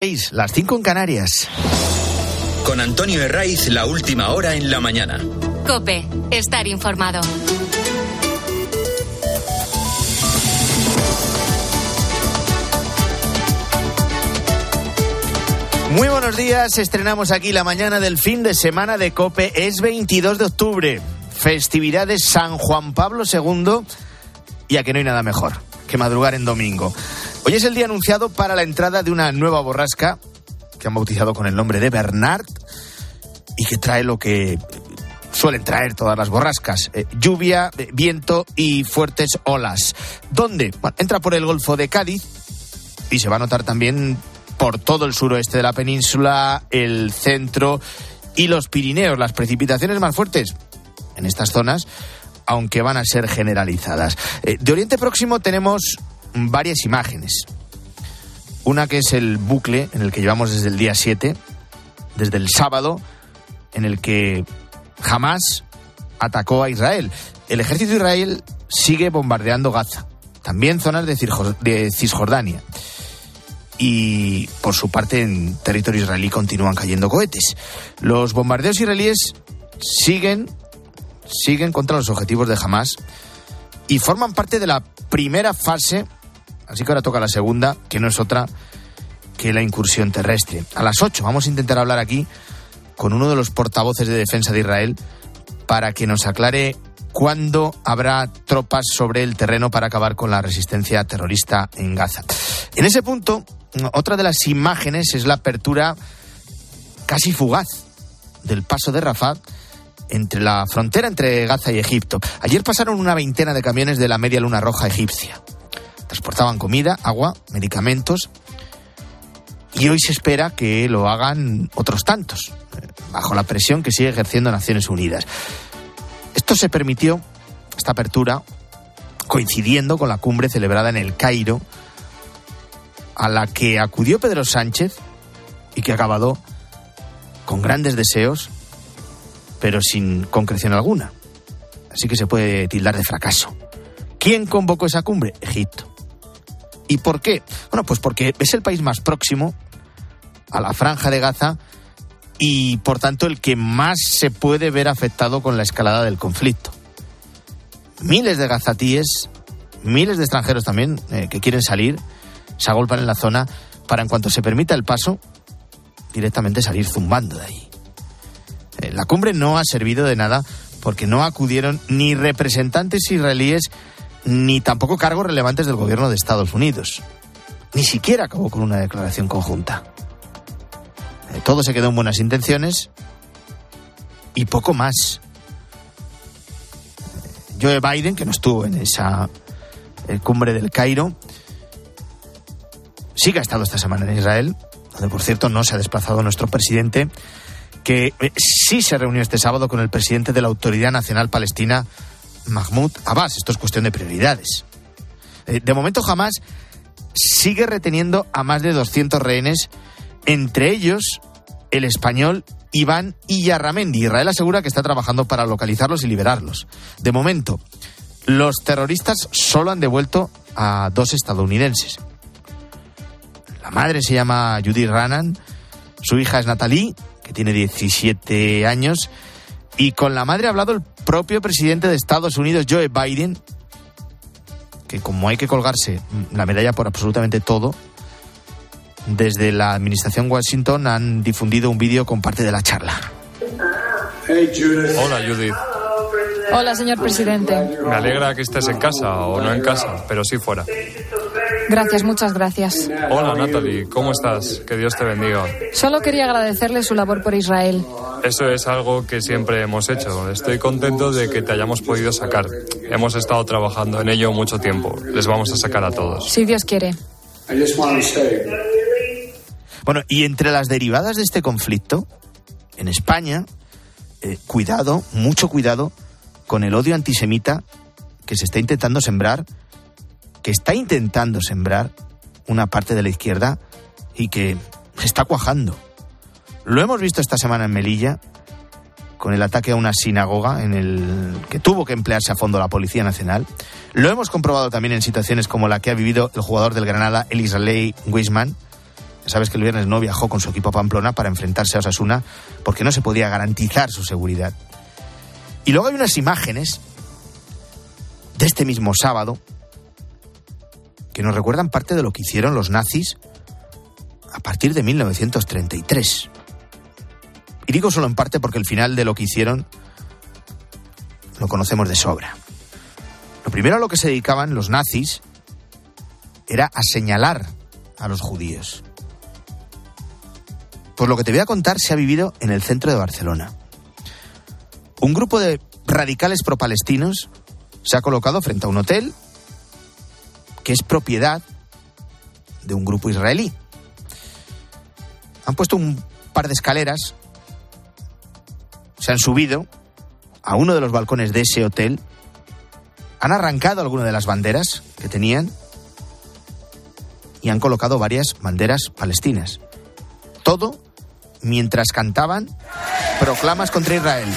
Las 5 en Canarias. Con Antonio Herraiz, la última hora en la mañana. Cope, estar informado. Muy buenos días, estrenamos aquí la mañana del fin de semana de Cope. Es 22 de octubre, festividad de San Juan Pablo II, y a que no hay nada mejor que madrugar en domingo. Hoy es el día anunciado para la entrada de una nueva borrasca que han bautizado con el nombre de Bernard y que trae lo que suelen traer todas las borrascas, eh, lluvia, eh, viento y fuertes olas. ¿Dónde? entra por el Golfo de Cádiz y se va a notar también por todo el suroeste de la península, el centro y los Pirineos. Las precipitaciones más fuertes en estas zonas, aunque van a ser generalizadas. Eh, de Oriente Próximo tenemos varias imágenes. Una que es el bucle en el que llevamos desde el día 7, desde el sábado, en el que Hamas atacó a Israel. El ejército de Israel sigue bombardeando Gaza, también zonas de Cisjordania. Y por su parte en territorio israelí continúan cayendo cohetes. Los bombardeos israelíes siguen, siguen contra los objetivos de Hamas y forman parte de la primera fase Así que ahora toca la segunda, que no es otra que la incursión terrestre. A las 8 vamos a intentar hablar aquí con uno de los portavoces de defensa de Israel para que nos aclare cuándo habrá tropas sobre el terreno para acabar con la resistencia terrorista en Gaza. En ese punto, otra de las imágenes es la apertura casi fugaz del paso de Rafah entre la frontera entre Gaza y Egipto. Ayer pasaron una veintena de camiones de la Media Luna Roja egipcia. Transportaban comida, agua, medicamentos y hoy se espera que lo hagan otros tantos, eh, bajo la presión que sigue ejerciendo Naciones Unidas. Esto se permitió, esta apertura, coincidiendo con la cumbre celebrada en el Cairo, a la que acudió Pedro Sánchez y que ha acabado con grandes deseos, pero sin concreción alguna. Así que se puede tildar de fracaso. ¿Quién convocó esa cumbre? Egipto. ¿Y por qué? Bueno, pues porque es el país más próximo a la franja de Gaza y por tanto el que más se puede ver afectado con la escalada del conflicto. Miles de gazatíes, miles de extranjeros también eh, que quieren salir, se agolpan en la zona para en cuanto se permita el paso, directamente salir zumbando de ahí. Eh, la cumbre no ha servido de nada porque no acudieron ni representantes israelíes ni tampoco cargos relevantes del gobierno de Estados Unidos. Ni siquiera acabó con una declaración conjunta. Eh, todo se quedó en buenas intenciones y poco más. Eh, Joe Biden, que no estuvo en esa eh, cumbre del Cairo, sí que ha estado esta semana en Israel, donde por cierto no se ha desplazado nuestro presidente, que sí se reunió este sábado con el presidente de la Autoridad Nacional Palestina, Mahmoud Abbas. Esto es cuestión de prioridades. Eh, de momento jamás sigue reteniendo a más de 200 rehenes, entre ellos el español Iván Iyarramendi. Israel asegura que está trabajando para localizarlos y liberarlos. De momento, los terroristas solo han devuelto a dos estadounidenses. La madre se llama Judy Ranan, su hija es Natalie, que tiene 17 años, y con la madre ha hablado el propio presidente de Estados Unidos, Joe Biden, que como hay que colgarse la medalla por absolutamente todo, desde la administración Washington han difundido un vídeo con parte de la charla. Hola Judith. Hola señor presidente. Me alegra que estés en casa o no en casa, pero sí fuera. Gracias, muchas gracias. Hola Natalie, ¿cómo estás? Que Dios te bendiga. Solo quería agradecerle su labor por Israel. Eso es algo que siempre hemos hecho. Estoy contento de que te hayamos podido sacar. Hemos estado trabajando en ello mucho tiempo. Les vamos a sacar a todos. Si Dios quiere. Bueno, y entre las derivadas de este conflicto, en España, eh, cuidado, mucho cuidado con el odio antisemita que se está intentando sembrar que está intentando sembrar una parte de la izquierda y que está cuajando. Lo hemos visto esta semana en Melilla con el ataque a una sinagoga en el que tuvo que emplearse a fondo la Policía Nacional. Lo hemos comprobado también en situaciones como la que ha vivido el jugador del Granada, el israelí Wisman, Sabes que el viernes no viajó con su equipo a Pamplona para enfrentarse a Osasuna porque no se podía garantizar su seguridad. Y luego hay unas imágenes de este mismo sábado que nos recuerdan parte de lo que hicieron los nazis a partir de 1933. Y digo solo en parte porque el final de lo que hicieron lo conocemos de sobra. Lo primero a lo que se dedicaban los nazis era a señalar a los judíos. Pues lo que te voy a contar se ha vivido en el centro de Barcelona. Un grupo de radicales pro-palestinos se ha colocado frente a un hotel que es propiedad de un grupo israelí. Han puesto un par de escaleras, se han subido a uno de los balcones de ese hotel, han arrancado alguna de las banderas que tenían y han colocado varias banderas palestinas. Todo mientras cantaban proclamas contra Israel.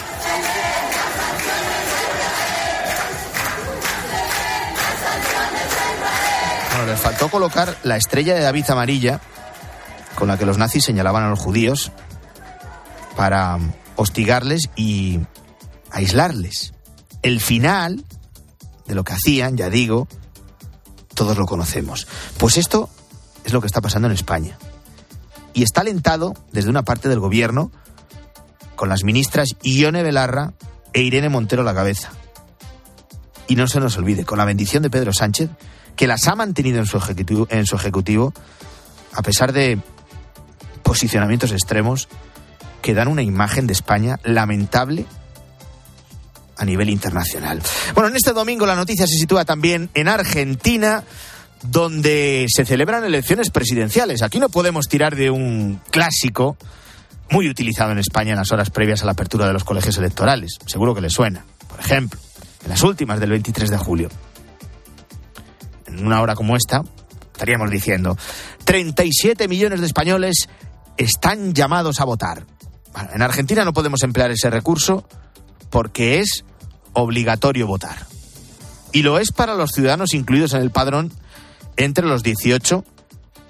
Les faltó colocar la estrella de David amarilla con la que los nazis señalaban a los judíos para hostigarles y aislarles. El final de lo que hacían, ya digo, todos lo conocemos. Pues esto es lo que está pasando en España. Y está alentado desde una parte del gobierno con las ministras Ione Belarra e Irene Montero a la cabeza. Y no se nos olvide, con la bendición de Pedro Sánchez, que las ha mantenido en su ejecutivo, en su ejecutivo a pesar de posicionamientos extremos que dan una imagen de España lamentable a nivel internacional. Bueno, en este domingo la noticia se sitúa también en Argentina, donde se celebran elecciones presidenciales. Aquí no podemos tirar de un clásico muy utilizado en España en las horas previas a la apertura de los colegios electorales. Seguro que le suena. Por ejemplo, en las últimas del 23 de julio. En una hora como esta, estaríamos diciendo, 37 millones de españoles están llamados a votar. En Argentina no podemos emplear ese recurso porque es obligatorio votar. Y lo es para los ciudadanos incluidos en el padrón entre los 18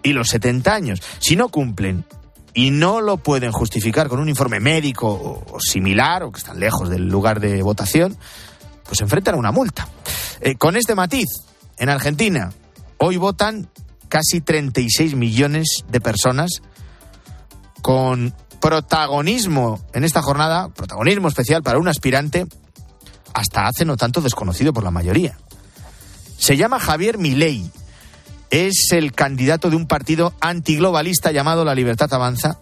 y los 70 años. Si no cumplen y no lo pueden justificar con un informe médico o, similar, o que están lejos del lugar de votación, pues enfrentan a una multa. Eh, con este matiz, en Argentina, hoy votan casi 36 millones de personas con protagonismo en esta jornada, protagonismo especial para un aspirante hasta hace no tanto desconocido por la mayoría. Se llama Javier Milei. Es el candidato de un partido antiglobalista llamado La Libertad Avanza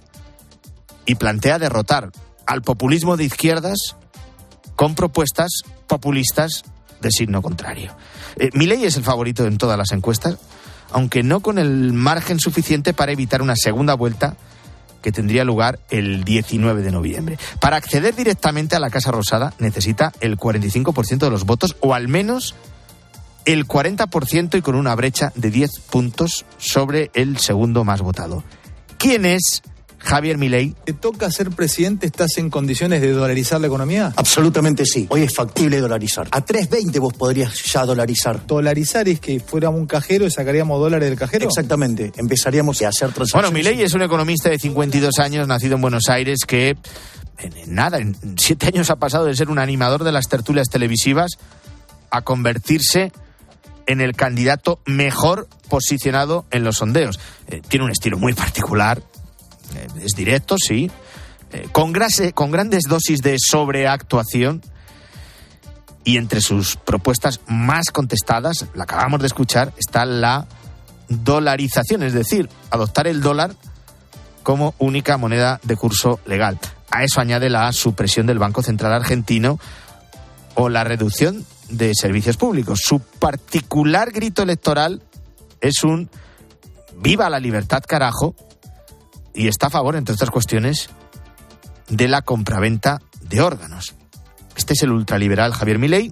y plantea derrotar al populismo de izquierdas con propuestas populistas de signo contrario. Eh, Milei es el favorito en todas las encuestas, aunque no con el margen suficiente para evitar una segunda vuelta que tendría lugar el 19 de noviembre. Para acceder directamente a la Casa Rosada necesita el 45% de los votos o al menos el 40% y con una brecha de 10 puntos sobre el segundo más votado. ¿Quién es Javier Milei. ¿Te toca ser presidente? ¿Estás en condiciones de dolarizar la economía? Absolutamente sí. Hoy es factible dolarizar. A 3.20 vos podrías ya dolarizar. Dolarizar es que fuéramos un cajero y sacaríamos dólares del cajero. Exactamente. Empezaríamos a hacer transacciones. Bueno, Milei es un economista de 52 años, nacido en Buenos Aires, que en nada, en siete años ha pasado de ser un animador de las tertulias televisivas a convertirse en el candidato mejor posicionado en los sondeos. Eh, tiene un estilo muy particular, es directo, sí, eh, con, grase, con grandes dosis de sobreactuación y entre sus propuestas más contestadas, la acabamos de escuchar, está la dolarización, es decir, adoptar el dólar como única moneda de curso legal. A eso añade la supresión del Banco Central Argentino o la reducción de servicios públicos. Su particular grito electoral es un viva la libertad carajo y está a favor, entre otras cuestiones, de la compraventa de órganos. Este es el ultraliberal Javier Milei,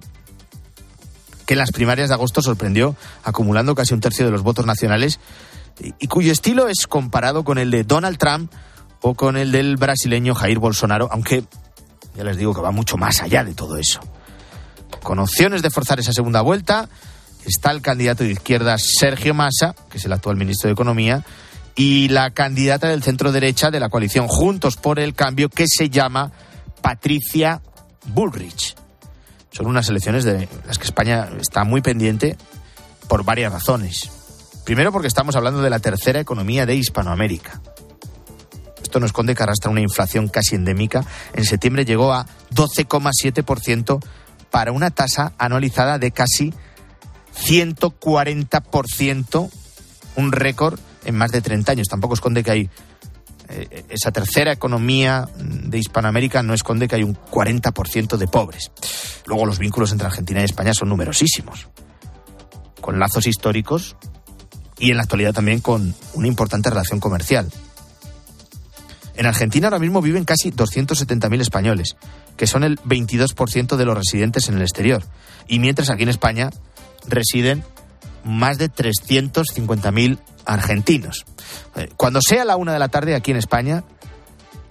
que en las primarias de agosto sorprendió acumulando casi un tercio de los votos nacionales y cuyo estilo es comparado con el de Donald Trump o con el del brasileño Jair Bolsonaro, aunque ya les digo que va mucho más allá de todo eso. Con opciones de forzar esa segunda vuelta está el candidato de izquierda Sergio Massa, que es el actual ministro de Economía, y la candidata del centro derecha de la coalición Juntos por el Cambio, que se llama Patricia Bullrich. Son unas elecciones de las que España está muy pendiente por varias razones. Primero porque estamos hablando de la tercera economía de Hispanoamérica. Esto no esconde que arrastra una inflación casi endémica. En septiembre llegó a 12,7% para una tasa anualizada de casi 140%, un récord en más de 30 años. Tampoco esconde que hay eh, esa tercera economía de Hispanoamérica no esconde que hay un 40% de pobres. Luego los vínculos entre Argentina y España son numerosísimos, con lazos históricos y en la actualidad también con una importante relación comercial. En Argentina ahora mismo viven casi 270.000 españoles, que son el 22% de los residentes en el exterior. Y mientras aquí en España residen más de 350.000 argentinos. Eh, cuando sea la una de la tarde aquí en España,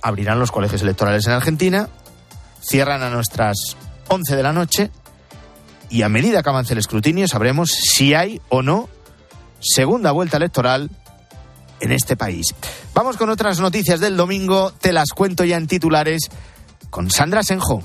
abrirán los colegios electorales en Argentina, cierran a nuestras 11 de la noche y a medida que avance el escrutinio sabremos si hay o no segunda vuelta electoral en este país. Vamos con otras noticias del domingo, te las cuento ya en titulares con Sandra Senjo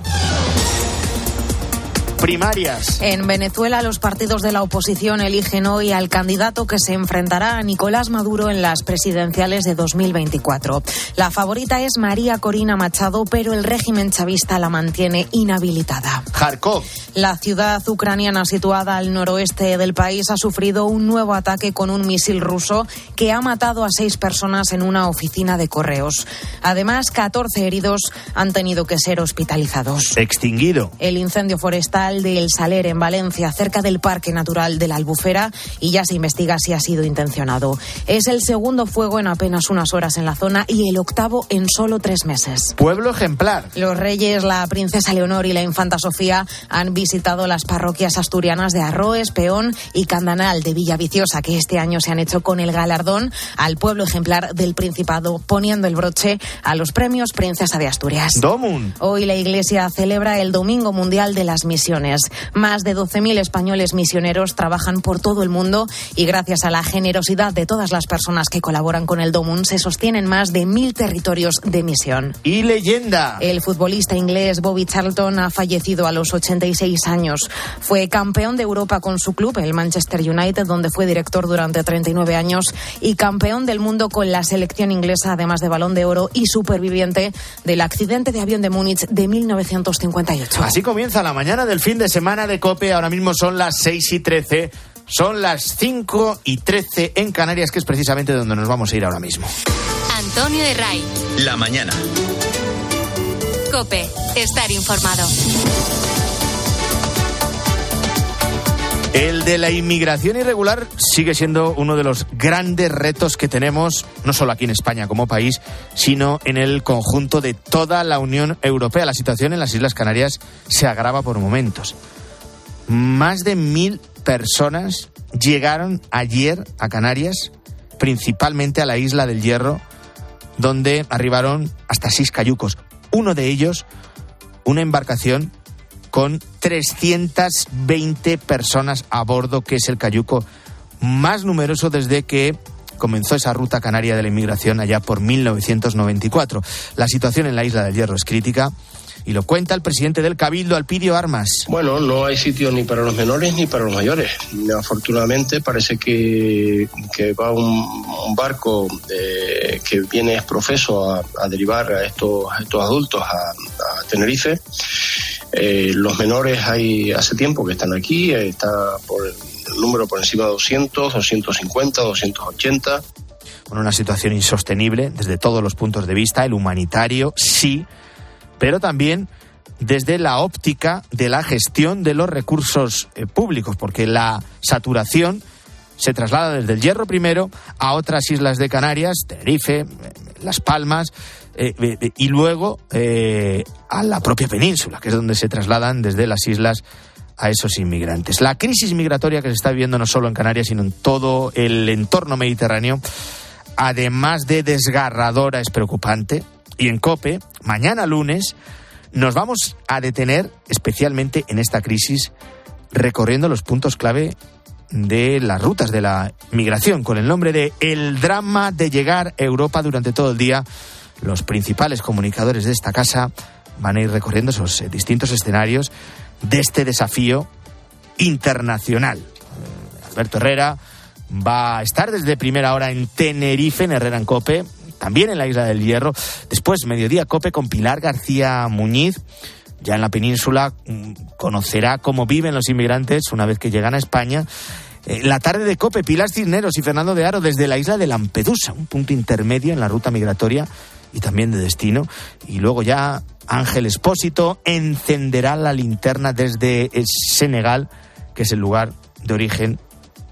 primarias. En Venezuela, los partidos de la oposición eligen hoy al candidato que se enfrentará a Nicolás Maduro en las presidenciales de 2024. La favorita es María Corina Machado, pero el régimen chavista la mantiene inhabilitada. Kharkov. La ciudad ucraniana situada al noroeste del país ha sufrido un nuevo ataque con un misil ruso que ha matado a seis personas en una oficina de correos. Además, 14 heridos han tenido que ser hospitalizados. Extinguido. El incendio forestal de El Saler, en Valencia, cerca del Parque Natural de la Albufera, y ya se investiga si ha sido intencionado. Es el segundo fuego en apenas unas horas en la zona y el octavo en solo tres meses. Pueblo ejemplar. Los reyes, la princesa Leonor y la infanta Sofía han visitado las parroquias asturianas de Arroes, Peón y Candanal de Villaviciosa, que este año se han hecho con el galardón al pueblo ejemplar del Principado, poniendo el broche a los premios Princesa de Asturias. Domun. Hoy la Iglesia celebra el Domingo Mundial de las Misiones. Más de 12.000 españoles misioneros trabajan por todo el mundo y gracias a la generosidad de todas las personas que colaboran con el DOMUN se sostienen más de mil territorios de misión. Y leyenda. El futbolista inglés Bobby Charlton ha fallecido a los 86 años. Fue campeón de Europa con su club, el Manchester United, donde fue director durante 39 años y campeón del mundo con la selección inglesa, además de balón de oro y superviviente del accidente de avión de Múnich de 1958. Así comienza la mañana del fin fin de semana de COPE. Ahora mismo son las 6 y 13. Son las 5 y 13 en Canarias, que es precisamente donde nos vamos a ir ahora mismo. Antonio de Ray. La mañana. COPE. Estar informado. El de la inmigración irregular sigue siendo uno de los grandes retos que tenemos, no solo aquí en España como país, sino en el conjunto de toda la Unión Europea. La situación en las Islas Canarias se agrava por momentos. Más de mil personas llegaron ayer a Canarias, principalmente a la isla del Hierro, donde arribaron hasta seis cayucos. Uno de ellos, una embarcación con 320 personas a bordo, que es el cayuco más numeroso desde que comenzó esa ruta canaria de la inmigración allá por 1994. La situación en la isla del Hierro es crítica. Y lo cuenta el presidente del Cabildo, Alpidio Armas. Bueno, no hay sitio ni para los menores ni para los mayores. Afortunadamente parece que, que va un, barco eh, que viene profeso a, a, derivar a estos, estos adultos a, a Tenerife eh, los menores hay hace tiempo que están aquí, eh, está por el número por encima de 200, 250, 280. Con una situación insostenible desde todos los puntos de vista, el humanitario sí, pero también desde la óptica de la gestión de los recursos eh, públicos, porque la saturación se traslada desde el Hierro primero a otras islas de Canarias, Tenerife, Las Palmas, eh, y luego eh, a la propia península, que es donde se trasladan desde las islas a esos inmigrantes. La crisis migratoria que se está viviendo no solo en Canarias, sino en todo el entorno mediterráneo, además de desgarradora, es preocupante. Y en COPE, mañana lunes, nos vamos a detener especialmente en esta crisis, recorriendo los puntos clave de las rutas de la migración con el nombre de El drama de llegar a Europa durante todo el día. Los principales comunicadores de esta casa van a ir recorriendo esos eh, distintos escenarios de este desafío internacional. Eh, Alberto Herrera va a estar desde primera hora en Tenerife, en Herrera en Cope, también en la Isla del Hierro. Después, mediodía Cope con Pilar García Muñiz. Ya en la península mm, conocerá cómo viven los inmigrantes una vez que llegan a España. Eh, la tarde de Cope, Pilar Cisneros y Fernando de Aro desde la isla de Lampedusa, un punto intermedio en la ruta migratoria y también de destino. Y luego ya Ángel Espósito encenderá la linterna desde Senegal, que es el lugar de origen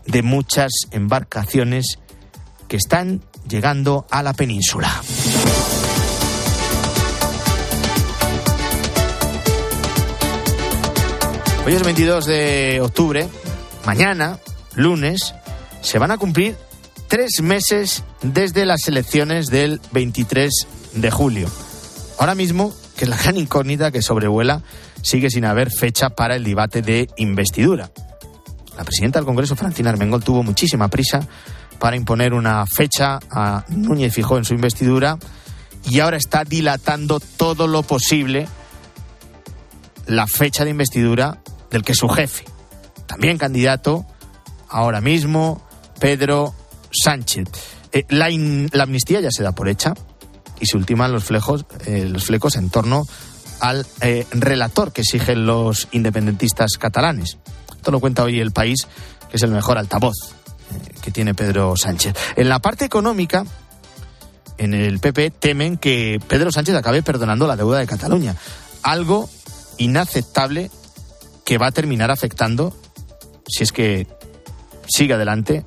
de muchas embarcaciones que están llegando a la península. Hoy es 22 de octubre, mañana, lunes, se van a cumplir tres meses desde las elecciones del 23 de julio. Ahora mismo, que la gran incógnita que sobrevuela, sigue sin haber fecha para el debate de investidura. La presidenta del Congreso, Francina Armengol, tuvo muchísima prisa para imponer una fecha a Núñez Fijó en su investidura y ahora está dilatando todo lo posible la fecha de investidura del que su jefe, también candidato ahora mismo, Pedro Sánchez. Eh, la, la, amnistía ya se da por hecha y se ultiman los, flejos, eh, los flecos en torno al eh, relator que exigen los independentistas catalanes. Esto lo cuenta hoy el país, que es el mejor altavoz que tiene Pedro Sánchez. En la parte económica, en el PP temen que Pedro Sánchez acabe perdonando la deuda de Cataluña. Algo inaceptable que va a terminar afectando, si es que sigue adelante,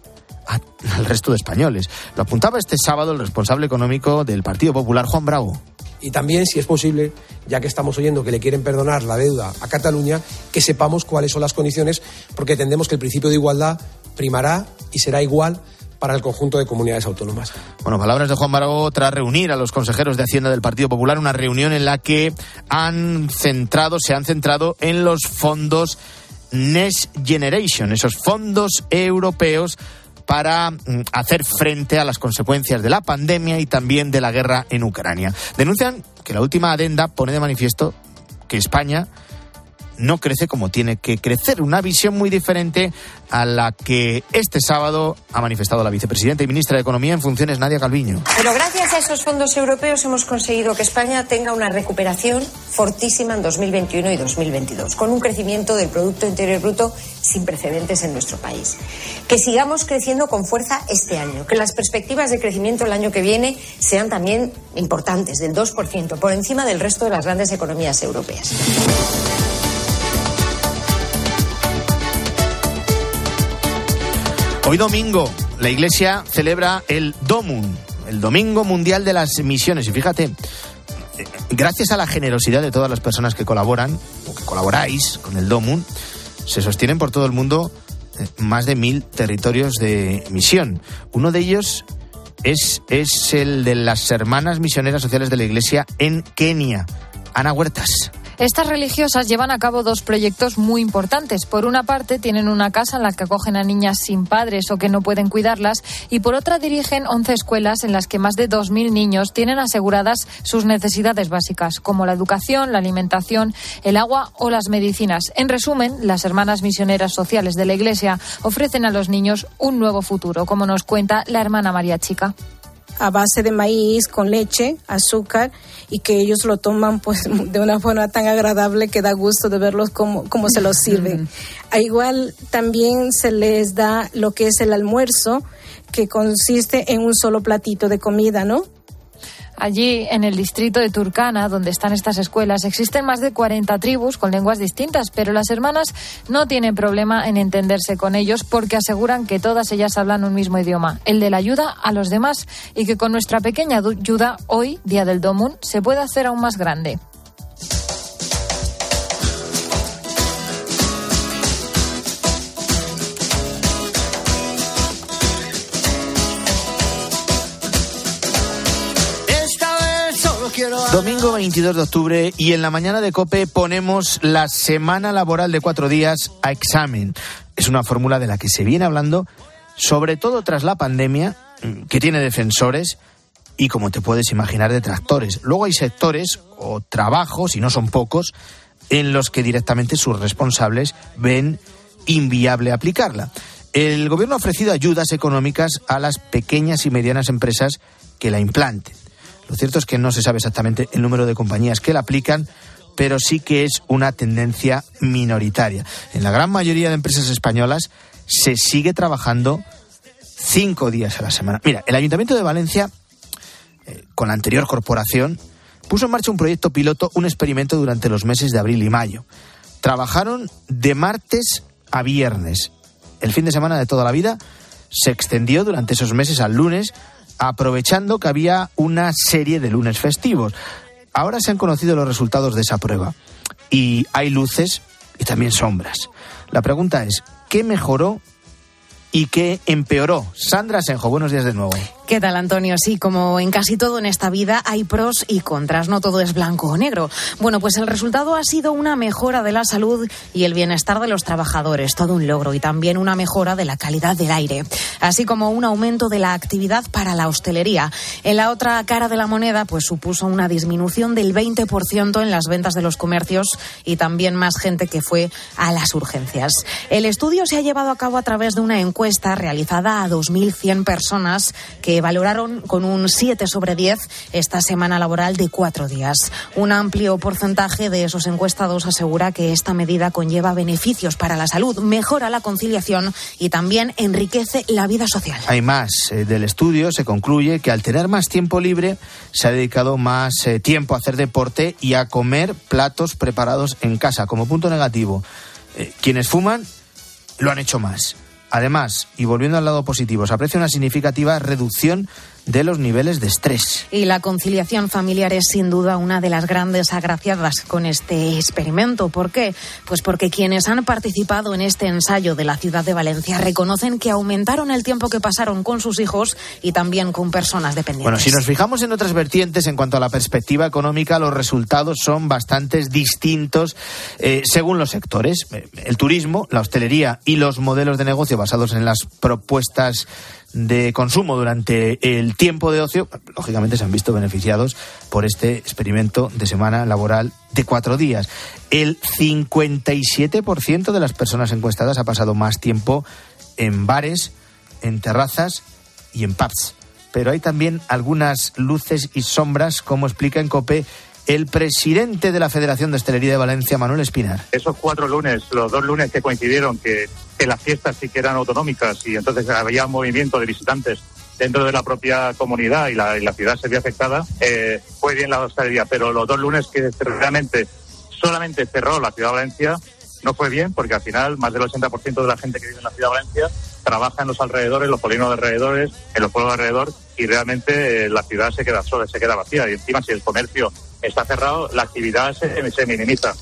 al resto de españoles. Lo apuntaba este sábado el responsable económico del Partido Popular, Juan Bravo. Y también, si es posible, ya que estamos oyendo que le quieren perdonar la deuda a Cataluña, que sepamos cuáles son las condiciones, porque entendemos que el principio de igualdad primará y será igual para el conjunto de comunidades autónomas. Bueno, palabras de Juan Bravo tras reunir a los consejeros de Hacienda del Partido Popular, una reunión en la que han centrado, se han centrado en los fondos Next Generation, esos fondos europeos para mm, hacer frente a las consecuencias de la pandemia y también de la guerra en Ucrania. Denuncian que la última adenda pone de manifiesto que España no crece como tiene que crecer. Una visión muy diferente a la que este sábado ha manifestado la vicepresidenta y ministra de Economía en funciones, Nadia Calviño. Pero gracias a esos fondos europeos hemos conseguido que España tenga una recuperación fortísima en 2021 y 2022, con un crecimiento del Producto Interior Bruto sin precedentes en nuestro país. Que sigamos creciendo con fuerza este año, que las perspectivas de crecimiento el año que viene sean también importantes, del 2%, por encima del resto de las grandes economías europeas. Hoy domingo la Iglesia celebra el Domun, el Domingo Mundial de las Misiones. Y fíjate, eh, gracias a la generosidad de todas las personas que colaboran o que colaboráis con el Domun, se sostienen por todo el mundo eh, más de mil territorios de misión. Uno de ellos es, es el de las Hermanas Misioneras Sociales de la Iglesia en Kenia. Ana Huertas. Estas religiosas llevan a cabo dos proyectos muy importantes. Por una parte, tienen una casa en la que acogen a niñas sin padres o que no pueden cuidarlas y por otra dirigen 11 escuelas en las que más de 2.000 niños tienen aseguradas sus necesidades básicas, como la educación, la alimentación, el agua o las medicinas. En resumen, las hermanas misioneras sociales de la Iglesia ofrecen a los niños un nuevo futuro, como nos cuenta la hermana María Chica a base de maíz con leche, azúcar y que ellos lo toman pues de una forma tan agradable que da gusto de verlos como, como se los sirven. A igual también se les da lo que es el almuerzo que consiste en un solo platito de comida, ¿no? Allí, en el distrito de Turkana, donde están estas escuelas, existen más de 40 tribus con lenguas distintas, pero las hermanas no tienen problema en entenderse con ellos porque aseguran que todas ellas hablan un mismo idioma, el de la ayuda a los demás, y que con nuestra pequeña ayuda hoy, Día del Domun, se puede hacer aún más grande. Domingo 22 de octubre y en la mañana de COPE ponemos la semana laboral de cuatro días a examen. es una fórmula de la que se viene hablando, sobre todo tras la pandemia, que tiene defensores y, como te puedes imaginar, detractores. Luego hay sectores o trabajos, y no son pocos, en los que directamente sus responsables ven inviable aplicarla. El gobierno ha ofrecido ayudas económicas a las pequeñas y medianas empresas que la implanten. Lo cierto es que no se sabe exactamente el número de compañías que la aplican, pero sí que es una tendencia minoritaria. En la gran mayoría de empresas españolas se sigue trabajando cinco días a la semana. Mira, el Ayuntamiento de Valencia, eh, con la anterior corporación, puso en marcha un proyecto piloto, un experimento durante los meses de abril y mayo. Trabajaron de martes a viernes. El fin de semana de toda la vida se extendió durante esos meses al lunes, aprovechando que había una serie de lunes festivos. Ahora se han conocido los resultados de esa prueba y hay luces y también sombras. La pregunta es, ¿qué mejoró y qué empeoró? Sandra Senjo, buenos días de nuevo. ¿Qué tal, Antonio? Sí, como en casi todo en esta vida hay pros y contras, no todo es blanco o negro. Bueno, pues el resultado ha sido una mejora de la salud y el bienestar de los trabajadores, todo un logro, y también una mejora de la calidad del aire, así como un aumento de la actividad para la hostelería. En la otra cara de la moneda, pues supuso una disminución del 20% en las ventas de los comercios y también más gente que fue a las urgencias. El estudio se ha llevado a cabo a través de una encuesta realizada a 2.100 personas que valoraron con un 7 sobre 10 esta semana laboral de cuatro días. Un amplio porcentaje de esos encuestados asegura que esta medida conlleva beneficios para la salud, mejora la conciliación y también enriquece la vida social. Hay más. Eh, del estudio se concluye que al tener más tiempo libre se ha dedicado más eh, tiempo a hacer deporte y a comer platos preparados en casa. Como punto negativo, eh, quienes fuman lo han hecho más. Además, y volviendo al lado positivo, se aprecia una significativa reducción de los niveles de estrés. Y la conciliación familiar es sin duda una de las grandes agraciadas con este experimento. ¿Por qué? Pues porque quienes han participado en este ensayo de la ciudad de Valencia reconocen que aumentaron el tiempo que pasaron con sus hijos y también con personas dependientes. Bueno, si nos fijamos en otras vertientes en cuanto a la perspectiva económica, los resultados son bastante distintos eh, según los sectores. El turismo, la hostelería y los modelos de negocio basados en las propuestas de consumo durante el tiempo de ocio, lógicamente se han visto beneficiados por este experimento de semana laboral de cuatro días. El 57% de las personas encuestadas ha pasado más tiempo en bares, en terrazas y en pubs. Pero hay también algunas luces y sombras, como explica en COPE el presidente de la Federación de Hostelería de Valencia, Manuel Espinar. Esos cuatro lunes, los dos lunes que coincidieron, que, las fiestas sí que eran autonómicas y entonces había un movimiento de visitantes dentro de la propia comunidad y la, ciudad se vio afectada, eh, fue bien la hostelería, pero los dos lunes que realmente solamente cerró la ciudad de Valencia, no fue bien porque al final más del 80% de la gente que vive en la ciudad de Valencia trabaja en los alrededores, los polinos de alrededores, en los pueblos de alrededor y realmente eh, la ciudad se queda sola, se queda vacía. Y encima si el comercio está cerrado, la actividad se minimiza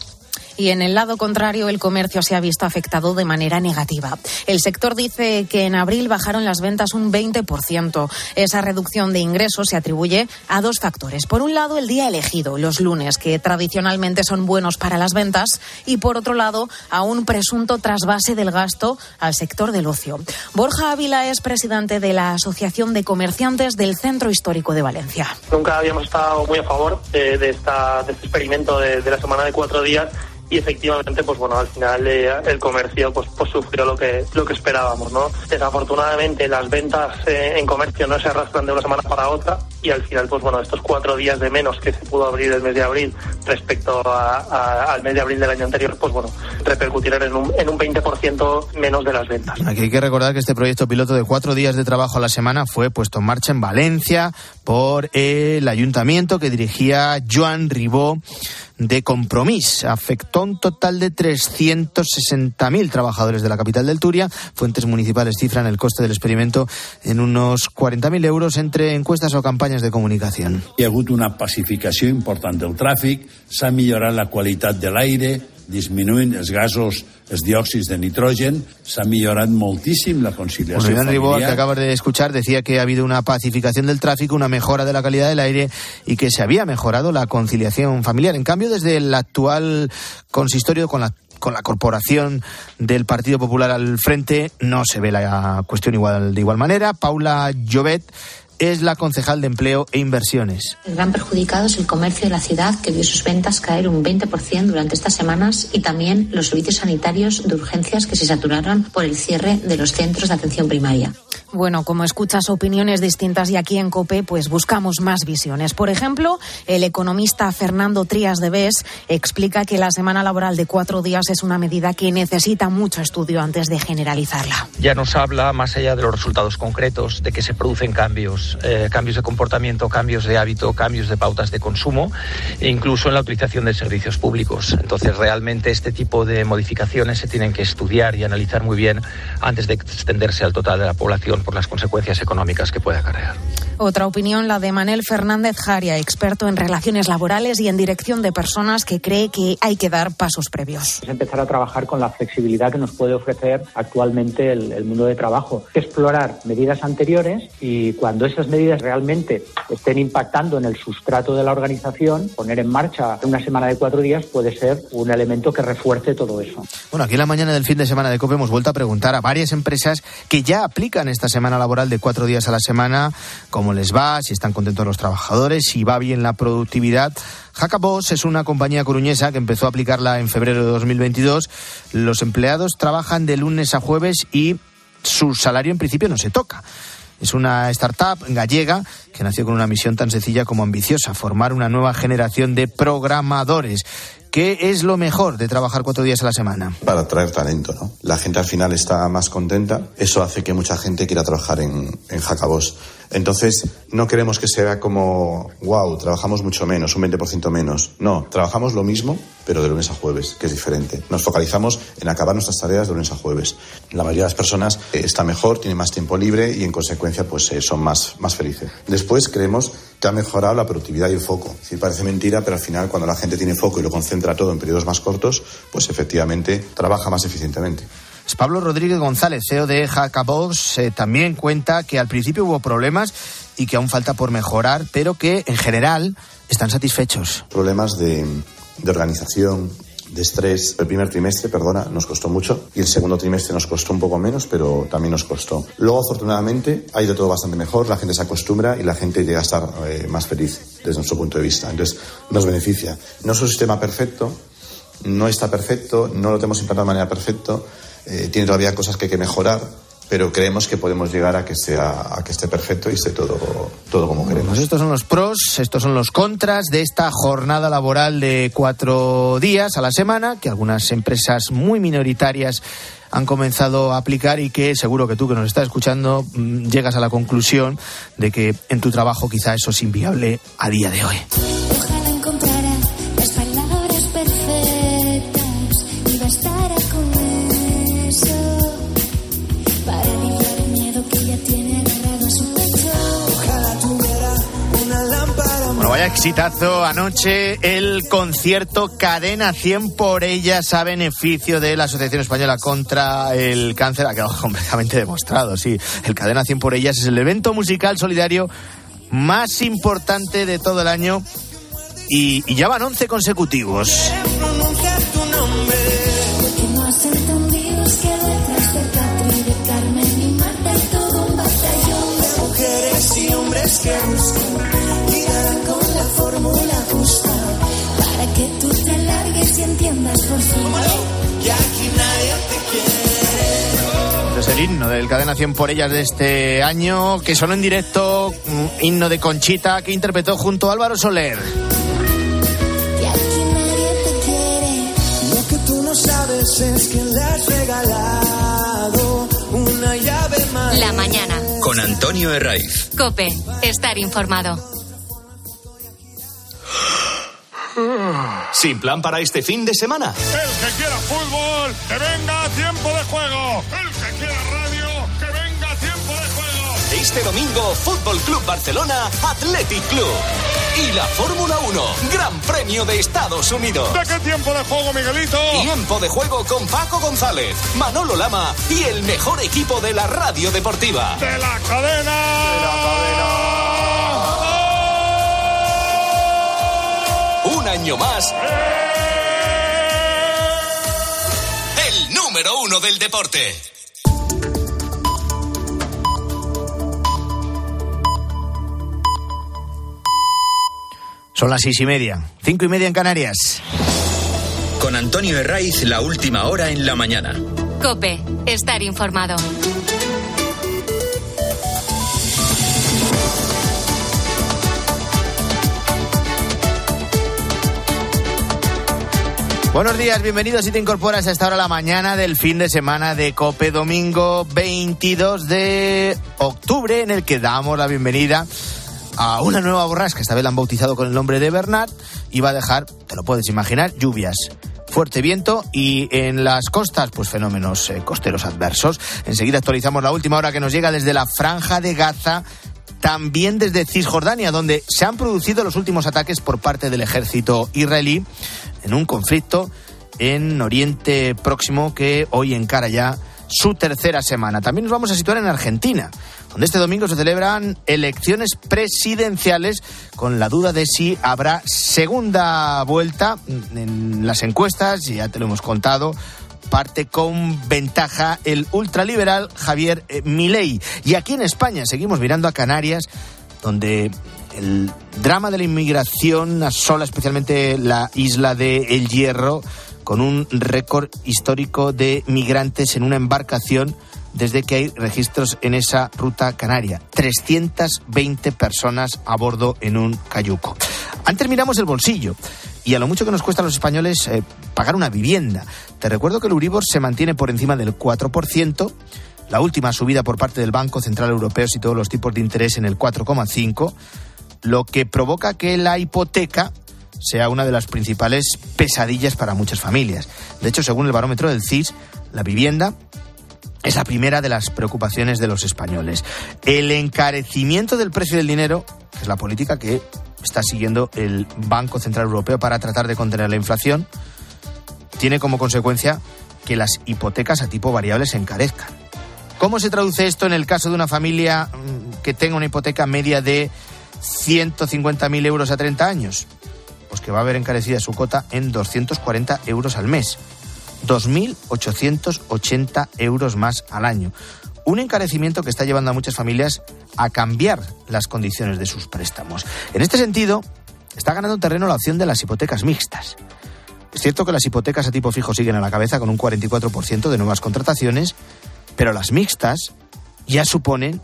y en el lado contrario el comercio se ha visto afectado de manera negativa. El sector dice que en abril bajaron las ventas un 20%. Esa reducción de ingresos se atribuye a dos factores. Por un lado, el día elegido, los lunes, que tradicionalmente son buenos para las ventas, y por otro lado, a un presunto trasvase del gasto al sector del ocio. Borja Ávila es presidente de la Asociación de Comerciantes del Centro Histórico de Valencia. Nunca habíamos estado muy a favor de, esta, este experimento de la semana de cuatro días y efectivamente pues bueno al final eh, el comercio pues, pues sufrió lo que lo que esperábamos no desafortunadamente las ventas eh, en comercio no se arrastran de una semana para otra y al final pues bueno estos cuatro días de menos que se pudo abrir el mes de abril respecto al mes de abril del año anterior pues bueno repercutirán en un, en un 20% menos de las ventas. Aquí hay que recordar que este proyecto piloto de cuatro días de trabajo a la semana fue puesto en marcha en Valencia por el ayuntamiento que dirigía Joan Ribó de Compromís. Afectó un total de 360.000 trabajadores de la capital del Turia. Fuentes municipales cifran el coste del experimento en unos 40.000 euros entre encuestas o campañas de comunicación. Hi ha hagut una pacificación importante del tráfico, s'ha millorat la qualitat de l'aire, disminuint els gasos, els diòxids de nitrogen, s'ha millorat moltíssim la conciliación bueno, familiar. Ribó, que acabas de escuchar, decía que ha habido una pacificación del tráfico, una mejora de la calidad del aire y que se había mejorado la conciliación familiar. En cambio, desde el actual consistorio con la con la corporación del Partido Popular al frente, no se ve la cuestión igual de igual manera. Paula Llobet es la concejal de Empleo e Inversiones. El gran perjudicado es el comercio de la ciudad, que vio sus ventas caer un 20% durante estas semanas, y también los servicios sanitarios de urgencias que se saturaron por el cierre de los centros de atención primaria. Bueno, como escuchas opiniones distintas y aquí en COPE, pues buscamos más visiones. Por ejemplo, el economista Fernando Trías de Bes explica que la semana laboral de cuatro días es una medida que necesita mucho estudio antes de generalizarla. Ya nos habla, más allá de los resultados concretos, de que se producen cambios, eh, cambios de comportamiento, cambios de hábito, cambios de pautas de consumo, e incluso en la utilización de servicios públicos. Entonces, realmente este tipo de modificaciones se tienen que estudiar y analizar muy bien antes de extenderse al total de la población por las consecuencias económicas que puede acarrear. Otra opinión, la de Manel Fernández Jaria, experto en relaciones laborales y en dirección de personas, que cree que hay que dar pasos previos. Es empezar a trabajar con la flexibilidad que nos puede ofrecer actualmente el, el mundo de trabajo. Explorar medidas anteriores y cuando esas medidas realmente estén impactando en el sustrato de la organización, poner en marcha una semana de cuatro días puede ser un elemento que refuerce todo eso. Bueno, aquí en la mañana del fin de semana de COPE hemos vuelto a preguntar a varias empresas que ya aplican esta semana laboral de cuatro días a la semana, cómo les va, si están contentos los trabajadores, si va bien la productividad. Jacabos es una compañía coruñesa que empezó a aplicarla en febrero de 2022. Los empleados trabajan de lunes a jueves y su salario en principio no se toca. Es una startup gallega que nació con una misión tan sencilla como ambiciosa, formar una nueva generación de programadores. ¿Qué es lo mejor de trabajar cuatro días a la semana? Para atraer talento, ¿no? La gente al final está más contenta. Eso hace que mucha gente quiera trabajar en, en Jacabos. Entonces, no queremos que sea como, wow, trabajamos mucho menos, un 20% menos. No, trabajamos lo mismo, pero de lunes a jueves, que es diferente. Nos focalizamos en acabar nuestras tareas de lunes a jueves. La mayoría de las personas eh, está mejor, tiene más tiempo libre y, en consecuencia, pues eh, son más, más felices. Después, creemos que ha mejorado la productividad y el foco. Sí, parece mentira, pero al final, cuando la gente tiene foco y lo concentra todo en periodos más cortos, pues efectivamente trabaja más eficientemente. Pablo Rodríguez González, CEO de Hackabox, eh, también cuenta que al principio hubo problemas y que aún falta por mejorar, pero que en general están satisfechos. Problemas de, de organización, de estrés. El primer trimestre, perdona, nos costó mucho y el segundo trimestre nos costó un poco menos, pero también nos costó. Luego, afortunadamente, ha ido todo bastante mejor, la gente se acostumbra y la gente llega a estar eh, más feliz desde nuestro punto de vista. Entonces, nos beneficia. No es un sistema perfecto, no está perfecto, no lo tenemos implantado de manera perfecta, eh, tiene todavía cosas que hay que mejorar, pero creemos que podemos llegar a que sea a que esté perfecto y esté todo todo como queremos. Pues estos son los pros, estos son los contras de esta jornada laboral de cuatro días a la semana que algunas empresas muy minoritarias han comenzado a aplicar y que seguro que tú que nos estás escuchando mm, llegas a la conclusión de que en tu trabajo quizá eso es inviable a día de hoy. Exitazo anoche el concierto Cadena 100 por ellas a beneficio de la Asociación Española contra el Cáncer. Ha quedado completamente demostrado, sí. El Cadena 100 por ellas es el evento musical solidario más importante de todo el año y, ya van 11 consecutivos. Tu el himno del Cadena 100 por ellas de este año, que sonó en directo, mm, himno de Conchita, que interpretó junto a Álvaro Soler. que aquí nadie te quiere. Lo que tú no sabes es que le has regalado una llave más. La mañana. Con Antonio Herraiz. Cope. Estar informado. Sin plan para este fin de semana. El que quiera fútbol, que venga a tiempo de juego. El que quiera radio, que venga a tiempo de juego. Este domingo, Fútbol Club Barcelona, Athletic Club. Y la Fórmula 1, Gran Premio de Estados Unidos. ¿De qué tiempo de juego, Miguelito? Tiempo de juego con Paco González, Manolo Lama y el mejor equipo de la radio deportiva. De la cadena. De la Un año más. número uno del deporte. Son las seis y media, cinco y media en Canarias. Con Antonio Herraiz, la última hora en la mañana. Cope, estar informado. Buenos días, bienvenidos si te incorporas a esta hora de la mañana del fin de semana de Cope, domingo 22 de octubre, en el que damos la bienvenida a una nueva borrasca. Esta vez la han bautizado con el nombre de Bernard y va a dejar, te lo puedes imaginar, lluvias. Fuerte viento y en las costas, pues fenómenos eh, costeros adversos. Enseguida actualizamos la última hora que nos llega desde la franja de Gaza, también desde Cisjordania, donde se han producido los últimos ataques por parte del ejército israelí en un conflicto en Oriente Próximo que hoy encara ya su tercera semana. También nos vamos a situar en Argentina, donde este domingo se celebran elecciones presidenciales con la duda de si habrá segunda vuelta en las encuestas, ya te lo hemos contado. Parte con ventaja el ultraliberal Javier eh, Milei. Y aquí en España seguimos mirando a Canarias, donde el drama de la inmigración asola especialmente la isla de El Hierro, con un récord histórico de migrantes en una embarcación desde que hay registros en esa ruta canaria. 320 personas a bordo en un cayuco. Antes miramos el bolsillo y a lo mucho que nos cuesta a los españoles eh, pagar una vivienda. Te recuerdo que el Uribor se mantiene por encima del 4%, la última subida por parte del Banco Central Europeo y todos los tipos de interés en el 4,5%, lo que provoca que la hipoteca sea una de las principales pesadillas para muchas familias. De hecho, según el barómetro del CIS, la vivienda es la primera de las preocupaciones de los españoles. El encarecimiento del precio del dinero, que es la política que está siguiendo el Banco Central Europeo para tratar de contener la inflación, tiene como consecuencia que las hipotecas a tipo variable se encarezcan. ¿Cómo se traduce esto en el caso de una familia mm, que tenga una hipoteca media de 150.000 euros a 30 años? Pues que va a haber encarecida su cota en 240 euros al mes. 2.880 euros más al año. Un encarecimiento que está llevando a muchas familias a cambiar las condiciones de sus préstamos. En este sentido, está ganando terreno la opción de las hipotecas mixtas. Es cierto que las hipotecas a tipo fijo siguen a la cabeza con un 44% de nuevas contrataciones, pero las mixtas ya suponen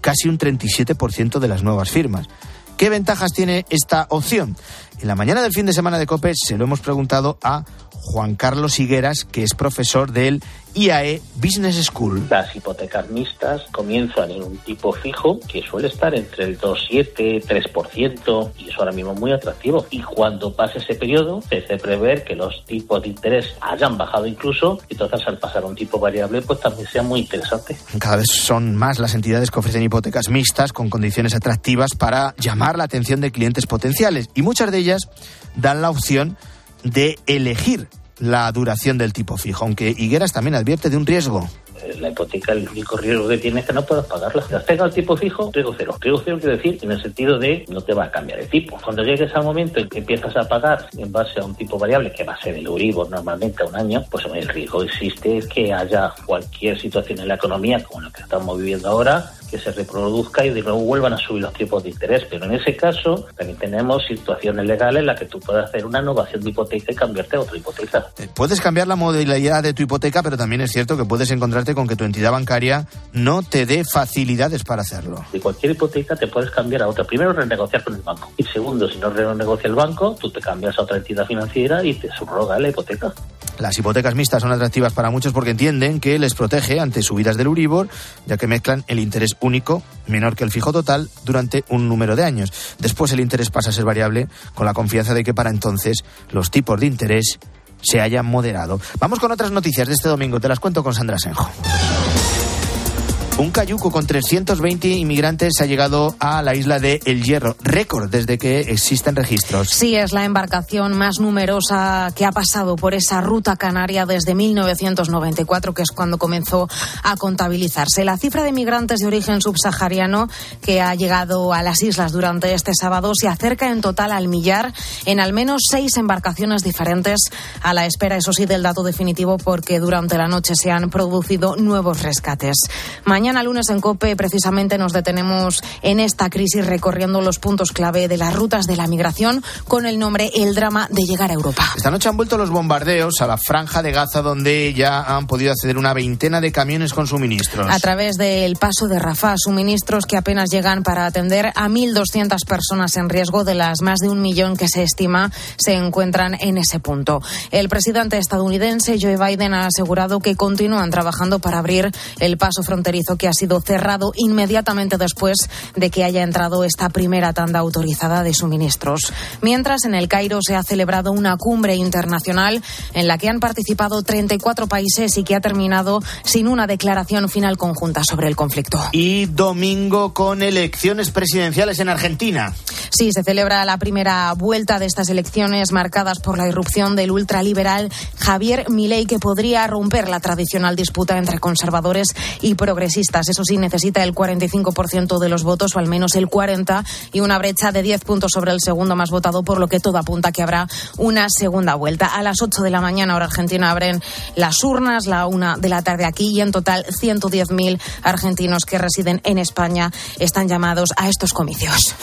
casi un 37% de las nuevas firmas. ¿Qué ventajas tiene esta opción? En la mañana del fin de semana de COPE se lo hemos preguntado a Juan Carlos Higueras, que es profesor del IAE Business School. Las hipotecas mixtas comienzan en un tipo fijo que suele estar entre el 2,7, 3% y es ahora mismo muy atractivo. Y cuando pase ese periodo, se hace prever que los tipos de interés hayan bajado incluso y entonces al pasar a un tipo variable pues también sea muy interesante. Cada vez son más las entidades que ofrecen hipotecas mixtas con condiciones atractivas para llamar la atención de clientes potenciales y muchas de ellas dan la opción de elegir la duración del tipo fijo, aunque Higueras también advierte de un riesgo. Eh, La hipoteca, el único riesgo que tiene es que no puedas pagarla. Si tenga el tipo fijo, riesgo cero. Riesgo cero quiere decir en el sentido de no te va a cambiar el tipo. Cuando llegues al momento en que empiezas a pagar en base a un tipo variable, que va a ser el Euribor normalmente a un año, pues el riesgo existe que haya cualquier situación en la economía, como la que estamos viviendo ahora, que se reproduzca y de nuevo vuelvan a subir los tipos de interés. Pero en ese caso también tenemos situaciones legales en las que tú puedes hacer una innovación de hipoteca y cambiarte a otra hipoteca. Puedes cambiar la modalidad de tu hipoteca, pero también es cierto que puedes encontrarte con que tu entidad bancaria no te dé facilidades para hacerlo. De cualquier hipoteca te puedes cambiar a otra. Primero, renegociar con el banco. Y segundo, si no renegocia el banco, tú te cambias a otra entidad financiera y te subroga la hipoteca. Las hipotecas mixtas son atractivas para muchos porque entienden que les protege ante subidas del Uribor, ya que mezclan el interés único, menor que el fijo total, durante un número de años. Después el interés pasa a ser variable con la confianza de que para entonces los tipos de interés se hayan moderado. Vamos con otras noticias de este domingo, te las cuento con Sandra Senjo. Un cayuco con 320 inmigrantes ha llegado a la isla de El Hierro, récord desde que existen registros. Sí, es la embarcación más numerosa que ha pasado por esa ruta canaria desde 1994, que es cuando comenzó a contabilizarse. La cifra de migrantes de origen subsahariano que ha llegado a las islas durante este sábado se acerca en total al millar en al menos seis embarcaciones diferentes a la espera, eso sí, del dato definitivo porque durante la noche se han producido nuevos rescates. Mañana lunes en COPE precisamente nos detenemos en esta crisis recorriendo los puntos clave de las rutas de la migración con el nombre El drama de llegar a Europa. Esta noche han vuelto los bombardeos a la franja de Gaza donde ya han podido acceder una veintena de camiones con suministros. A través del paso de Rafah, suministros que apenas llegan para atender a 1.200 personas en riesgo de las más de un millón que se estima se encuentran en ese punto. El presidente estadounidense Joe Biden ha asegurado que continúan trabajando para abrir el paso fronterizo que ha sido cerrado inmediatamente después de que haya entrado esta primera tanda autorizada de suministros. Mientras en el Cairo se ha celebrado una cumbre internacional en la que han participado 34 países y que ha terminado sin una declaración final conjunta sobre el conflicto. Y domingo con elecciones presidenciales en Argentina. Sí, se celebra la primera vuelta de estas elecciones marcadas por la irrupción del ultraliberal Javier Milei que podría romper la tradicional disputa entre conservadores y progresistas. Eso sí, necesita el 45% de los votos o al menos el 40 y una brecha de 10 puntos sobre el segundo más votado, por lo que todo apunta que habrá una segunda vuelta. A las 8 de la mañana, hora argentina, abren las urnas, la una de la tarde aquí y en total 110.000 argentinos que residen en España están llamados a estos comicios.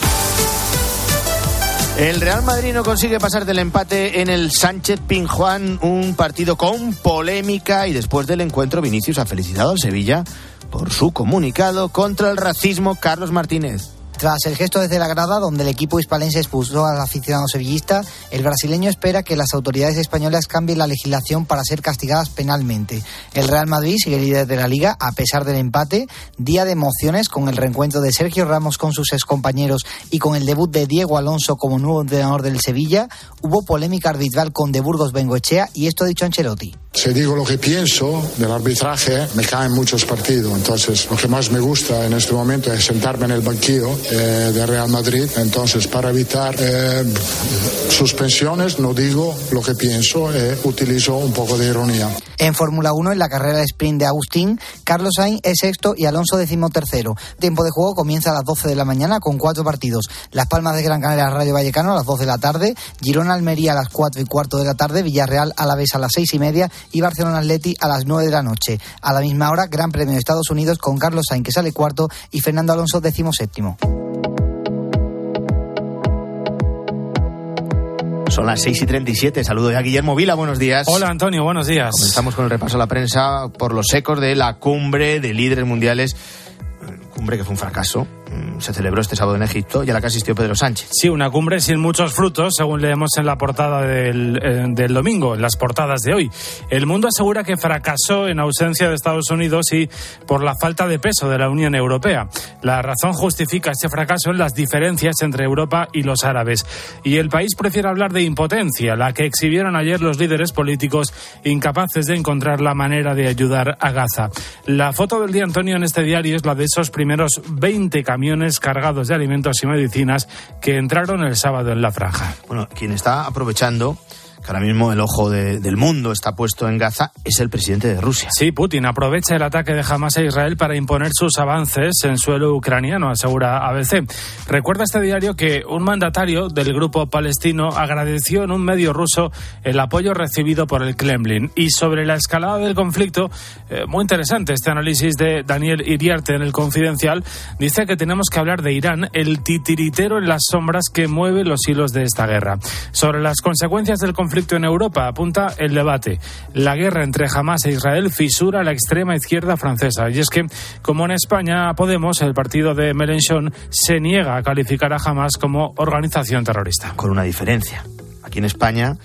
El Real Madrid no consigue pasar del empate en el Sánchez Pinjuán, un partido con polémica y después del encuentro Vinicius ha felicitado al Sevilla por su comunicado contra el racismo Carlos Martínez. Tras el gesto desde la grada, donde el equipo hispalense expulsó al aficionado sevillista, el brasileño espera que las autoridades españolas cambien la legislación para ser castigadas penalmente. El Real Madrid sigue líder de la liga a pesar del empate, día de emociones con el reencuentro de Sergio Ramos con sus excompañeros y con el debut de Diego Alonso como nuevo entrenador del Sevilla. Hubo polémica arbitral con De Burgos Bengoechea y esto ha dicho Ancelotti. Si digo lo que pienso del arbitraje, me caen muchos partidos. Entonces, lo que más me gusta en este momento es sentarme en el banquillo eh, de Real Madrid. Entonces, para evitar eh, suspensiones, no digo lo que pienso, eh, utilizo un poco de ironía. En Fórmula 1, en la carrera de sprint de Agustín, Carlos Sainz es sexto y Alonso decimotercero. Tiempo de juego comienza a las 12 de la mañana con cuatro partidos. Las Palmas de Gran Canaria, Radio Vallecano a las 2 de la tarde, Girona Almería a las 4 y cuarto de la tarde, Villarreal a la vez a las seis y media y Barcelona Atleti a las 9 de la noche. A la misma hora, Gran Premio de Estados Unidos con Carlos Sainz que sale cuarto y Fernando Alonso decimoséptimo. Son las 6 y 37. Saludo ya a Guillermo Vila. Buenos días. Hola Antonio, buenos días. Comenzamos con el repaso a la prensa por los ecos de la cumbre de líderes mundiales. Cumbre que fue un fracaso. Se celebró este sábado en Egipto y a la que asistió Pedro Sánchez. Sí, una cumbre sin muchos frutos, según leemos en la portada del, eh, del, domingo, en las portadas de hoy. El mundo asegura que fracasó en ausencia de Estados Unidos y por la falta de peso de la Unión Europea. La razón justifica este fracaso en las diferencias entre Europa y los árabes. Y el país prefiere hablar de impotencia, la que exhibieron ayer los líderes políticos incapaces de encontrar la manera de ayudar a Gaza. La foto del día, Antonio, en este diario es la de esos primeros 20 camiones cargados de alimentos y medicinas que entraron el sábado en la franja. Bueno, quien está aprovechando ahora mismo el ojo de, del mundo está puesto en Gaza, es el presidente de Rusia. Sí, Putin aprovecha el ataque de Hamas a Israel para imponer sus avances en suelo ucraniano, asegura ABC. Recuerda este diario que un mandatario del grupo palestino agradeció en un medio ruso el apoyo recibido por el Kremlin. Y sobre la escalada del conflicto, eh, muy interesante este análisis de Daniel Iriarte en el Confidencial, dice que tenemos que hablar de Irán, el titiritero en las sombras que mueve los hilos de esta guerra. Sobre las consecuencias del conflicto, conflicto en Europa, apunta el debate. La guerra entre Hamas e Israel fisura la extrema izquierda francesa. Y es que, como en España, Podemos, el partido de Mélenchon, se niega a calificar a Hamas como organización terrorista. Con una diferencia. Aquí en España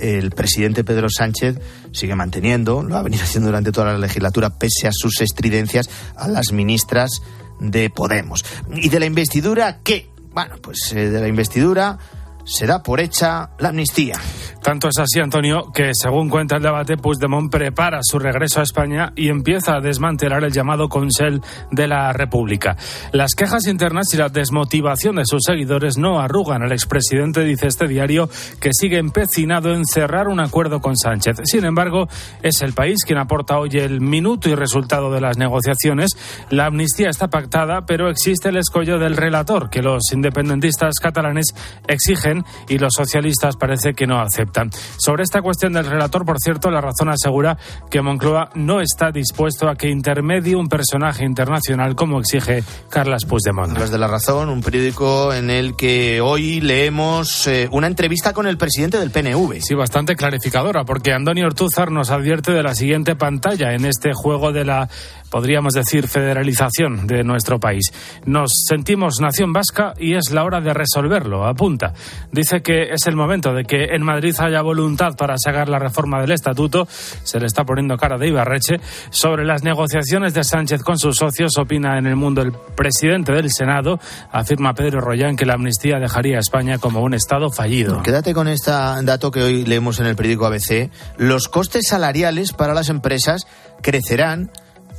el presidente Pedro Sánchez sigue manteniendo, lo ha venido haciendo durante toda la legislatura, pese a sus estridencias, a las ministras de Podemos. ¿Y de la investidura qué? Bueno, pues eh, de la investidura se da por hecha la amnistía. Tanto es así, Antonio, que según cuenta el debate, Puigdemont prepara su regreso a España y empieza a desmantelar el llamado Consell de la República. Las quejas internas y la desmotivación de sus seguidores no arrugan al expresidente, dice este diario, que sigue empecinado en cerrar un acuerdo con Sánchez. Sin embargo, es el país quien aporta hoy el minuto y resultado de las negociaciones. La amnistía está pactada, pero existe el escollo del relator que los independentistas catalanes exigen y los socialistas parece que no aceptan. Sobre esta cuestión del relator, por cierto, la razón asegura que Moncloa no está dispuesto a que intermedie un personaje internacional como exige Carlas Puigdemont. Las de la razón, un periódico en el que hoy leemos eh, una entrevista con el presidente del PNV. Sí, bastante clarificadora, porque Antonio Ortúzar nos advierte de la siguiente pantalla en este juego de la podríamos decir, federalización de nuestro país. Nos sentimos nación vasca y es la hora de resolverlo, apunta. Dice que es el momento de que en Madrid haya voluntad para sacar la reforma del estatuto. Se le está poniendo cara de Ibarreche. Sobre las negociaciones de Sánchez con sus socios, opina en el mundo el presidente del Senado, afirma Pedro Royán que la amnistía dejaría a España como un Estado fallido. Quédate con este dato que hoy leemos en el periódico ABC. Los costes salariales para las empresas crecerán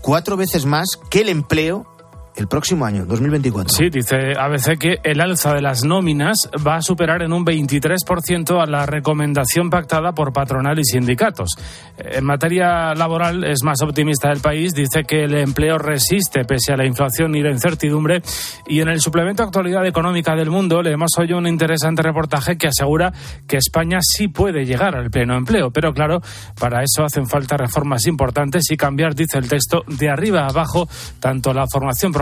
cuatro veces más que el empleo el próximo año, 2024. Sí, dice ABC que el alza de las nóminas va a superar en un 23% a la recomendación pactada por patronal y sindicatos. En materia laboral es más optimista el país, dice que el empleo resiste pese a la inflación y la incertidumbre. Y en el suplemento Actualidad Económica del Mundo leemos hoy un interesante reportaje que asegura que España sí puede llegar al pleno empleo, pero claro, para eso hacen falta reformas importantes y cambiar, dice el texto, de arriba a abajo tanto la formación profesional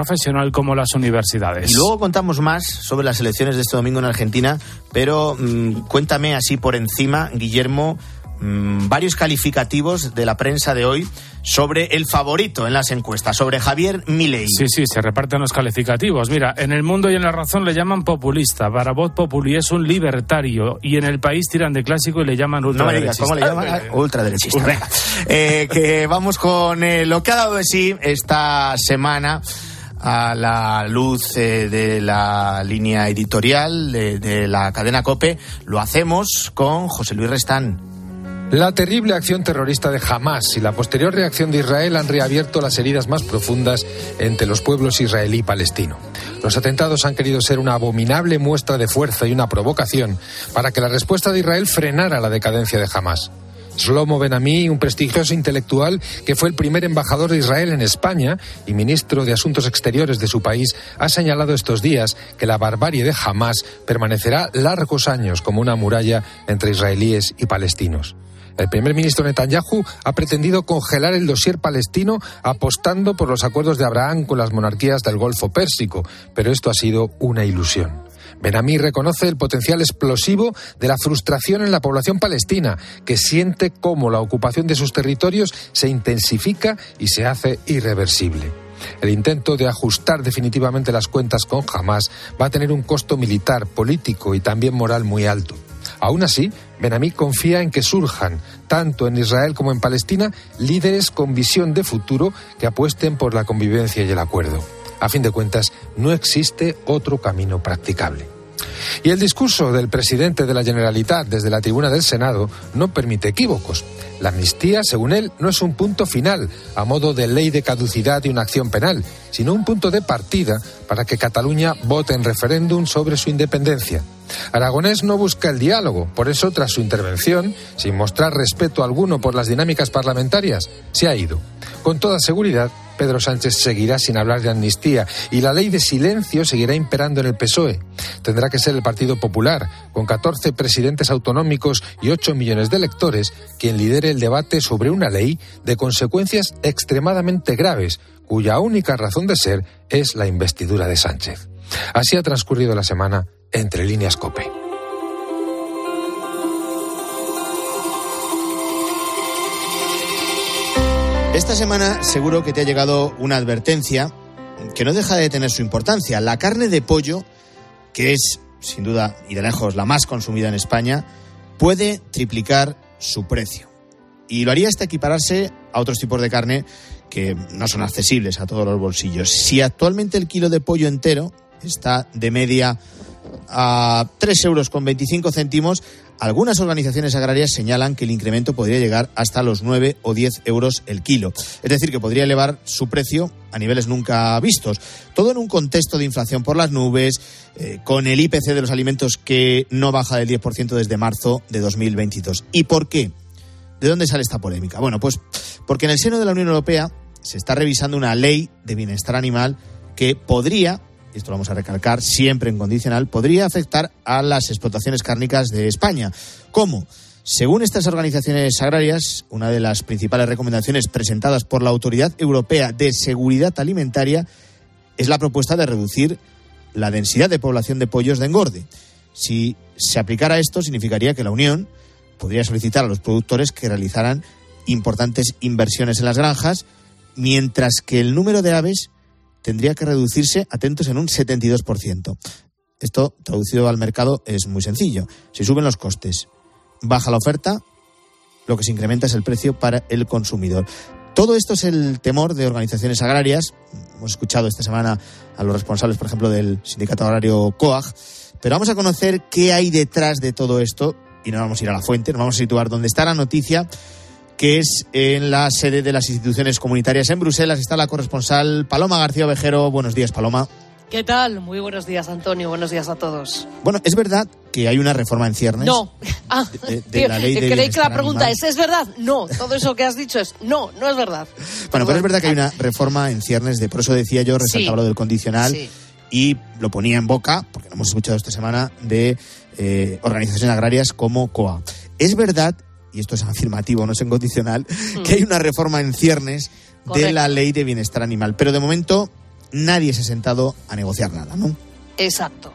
como las universidades. Y luego contamos más sobre las elecciones de este domingo en Argentina, pero mmm, cuéntame así por encima, Guillermo, mmm, varios calificativos de la prensa de hoy sobre el favorito en las encuestas, sobre Javier Milei. Sí, sí, se reparten los calificativos. Mira, en el mundo y en la razón le llaman populista. Para Voz Populi es un libertario. Y en el país tiran de clásico y le llaman ultraderechista. No me digas, ¿cómo le llaman? Ultraderechista. Venga. Eh, que vamos con eh, lo que ha dado de sí esta semana a la luz eh, de la línea editorial de, de, la cadena Cope, lo hacemos con José Luis Restán. La terrible acción terrorista de Hamas y la posterior reacción de Israel han reabierto las heridas más profundas entre los pueblos israelí y palestino. Los atentados han querido ser una abominable muestra de fuerza y una provocación para que la respuesta de Israel frenara la decadencia de Hamas. Shlomo Ben-Ami, un prestigioso intelectual que fue el primer embajador de Israel en España y ministro de Asuntos Exteriores de su país, ha señalado estos días que la barbarie de Hamas permanecerá largos años como una muralla entre israelíes y palestinos. El primer ministro Netanyahu ha pretendido congelar el dossier palestino apostando por los acuerdos de Abraham con las monarquías del Golfo Pérsico, pero esto ha sido una ilusión. Benamí reconoce el potencial explosivo de la frustración en la población palestina, que siente cómo la ocupación de sus territorios se intensifica y se hace irreversible. El intento de ajustar definitivamente las cuentas con Hamas va a tener un costo militar, político y también moral muy alto. Aún así, Benamí confía en que surjan, tanto en Israel como en Palestina, líderes con visión de futuro que apuesten por la convivencia y el acuerdo. A fin de cuentas, no existe otro camino practicable. Y el discurso del presidente de la Generalitat desde la tribuna del Senado no permite equívocos. La amnistía, según él, no es un punto final, a modo de ley de caducidad y una acción penal, sino un punto de partida para que Cataluña vote en referéndum sobre su independencia. Aragonés no busca el diálogo, por eso, tras su intervención, sin mostrar respeto alguno por las dinámicas parlamentarias, se ha ido. Con toda seguridad, Pedro Sánchez seguirá sin hablar de amnistía y la ley de silencio seguirá imperando en el PSOE. Tendrá que ser el Partido Popular, con 14 presidentes autonómicos y 8 millones de electores, quien lidere el debate sobre una ley de consecuencias extremadamente graves, cuya única razón de ser es la investidura de Sánchez. Así ha transcurrido la semana entre líneas COPE. Esta semana seguro que te ha llegado una advertencia que no deja de tener su importancia. La carne de pollo, que es sin duda y de lejos la más consumida en España, puede triplicar su precio. Y lo haría hasta equipararse a otros tipos de carne que no son accesibles a todos los bolsillos. Si actualmente el kilo de pollo entero está de media a 3 euros con 25 céntimos, algunas organizaciones agrarias señalan que el incremento podría llegar hasta los 9 o 10 euros el kilo. Es decir, que podría elevar su precio a niveles nunca vistos. Todo en un contexto de inflación por las nubes, eh, con el IPC de los alimentos que no baja del 10% desde marzo de 2022. ¿Y por qué? ¿De dónde sale esta polémica? Bueno, pues porque en el seno de la Unión Europea se está revisando una ley de bienestar animal que podría, esto lo vamos a recalcar siempre en condicional, podría afectar a las explotaciones cárnicas de España. ¿Cómo? Según estas organizaciones agrarias, una de las principales recomendaciones presentadas por la Autoridad Europea de Seguridad Alimentaria es la propuesta de reducir la densidad de población de pollos de engorde. Si se aplicara esto, significaría que la Unión podría solicitar a los productores que realizaran importantes inversiones en las granjas, mientras que el número de aves tendría que reducirse, atentos, en un 72%. Esto, traducido al mercado, es muy sencillo. Si suben los costes, baja la oferta, lo que se incrementa es el precio para el consumidor. Todo esto es el temor de organizaciones agrarias. Hemos escuchado esta semana a los responsables, por ejemplo, del sindicato agrario COAG. Pero vamos a conocer qué hay detrás de todo esto y no vamos a ir a la fuente, nos vamos a situar donde está la noticia, que es en la sede de las instituciones comunitarias en Bruselas. Está la corresponsal Paloma García Ovejero. Buenos días, Paloma. ¿Qué tal? Muy buenos días, Antonio. Buenos días a todos. Bueno, es verdad que hay una reforma en ciernes. No. Ah, de, de la ley de que la pregunta animal. es ¿es verdad? No. Todo eso que has dicho es no, no es verdad. Bueno, pero es verdad que hay una reforma en ciernes, de por eso decía yo, resaltaba Sí. lo del condicional Sí. y lo ponía en boca, porque lo hemos escuchado esta semana, de eh, organizaciones agrarias como COA. Es verdad, y esto es afirmativo, no es en condicional, que hay una reforma en ciernes de Mm. La ley de bienestar animal, pero de momento nadie se ha sentado a negociar nada, ¿no? Exacto.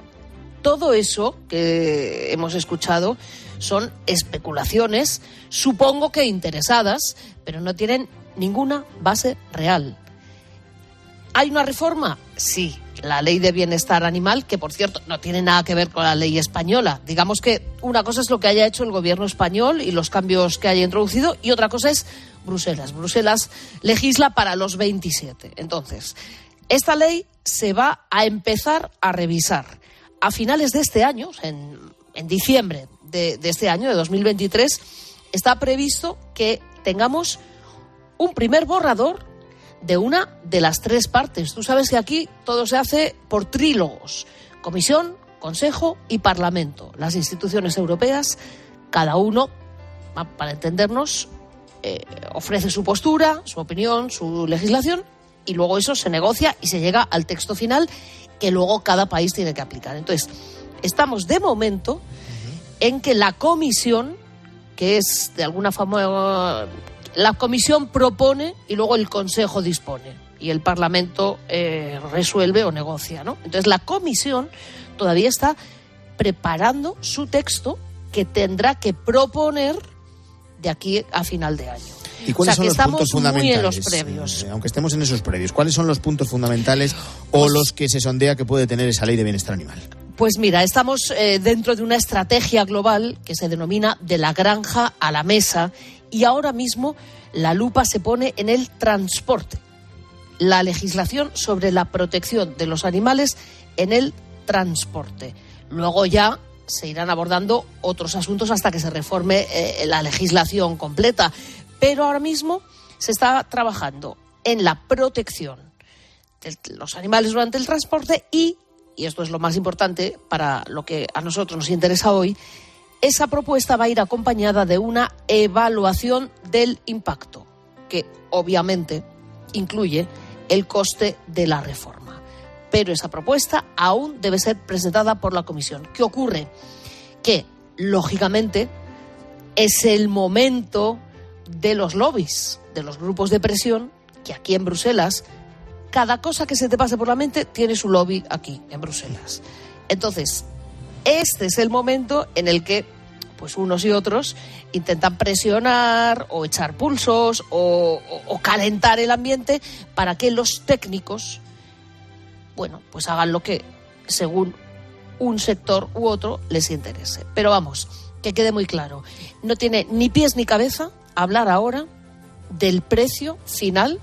Todo eso que hemos escuchado son especulaciones, supongo que interesadas, pero no tienen ninguna base real. ¿Hay una reforma? Sí, la ley de bienestar animal, que por cierto no tiene nada que ver con la ley española. Digamos que una cosa es lo que haya hecho el gobierno español y los cambios que haya introducido, y otra cosa es Bruselas. Bruselas legisla para los 27. Entonces, esta ley se va a empezar a revisar a finales de este año, en, en diciembre de, de este año, de 2023, está previsto que tengamos un primer borrador de una de las tres partes. Tú sabes que aquí todo se hace por trílogos. Comisión, Consejo y Parlamento. Las instituciones europeas, cada uno, pa- para entendernos, eh, ofrece su postura, su opinión, su legislación y luego eso se negocia y se llega al texto final que luego cada país tiene que aplicar. Entonces, estamos de momento en que la comisión, que es de alguna forma, la comisión propone y luego el Consejo dispone y el Parlamento eh, resuelve o negocia, ¿no? Entonces la comisión todavía está preparando su texto que tendrá que proponer de aquí a final de año. ¿Y cuáles o sea, son que los estamos puntos muy fundamentales? en los previos. eh, aunque estemos en esos previos, ¿cuáles son los puntos fundamentales o Pues los que se sondea que puede tener esa ley de bienestar animal? Pues mira, estamos eh, dentro de una estrategia global que se denomina de la granja a la mesa y ahora mismo la lupa se pone en el transporte, la legislación sobre la protección de los animales en el transporte. Luego ya se irán abordando otros asuntos hasta que se reforme eh, la legislación completa. Pero ahora mismo se está trabajando en la protección de los animales durante el transporte y, y esto es lo más importante para lo que a nosotros nos interesa hoy, esa propuesta va a ir acompañada de una evaluación del impacto, que obviamente incluye el coste de la reforma. Pero esa propuesta aún debe ser presentada por la Comisión. ¿Qué ocurre? Que, lógicamente, es el momento de los lobbies, de los grupos de presión, que aquí en Bruselas, cada cosa que se te pase por la mente tiene su lobby aquí, en Bruselas. Entonces, este es el momento en el que pues unos y otros intentan presionar o echar pulsos o, o- calentar el ambiente para que los técnicos, bueno, pues hagan lo que según un sector u otro les interese. Pero vamos, que quede muy claro, no tiene ni pies ni cabeza hablar ahora del precio final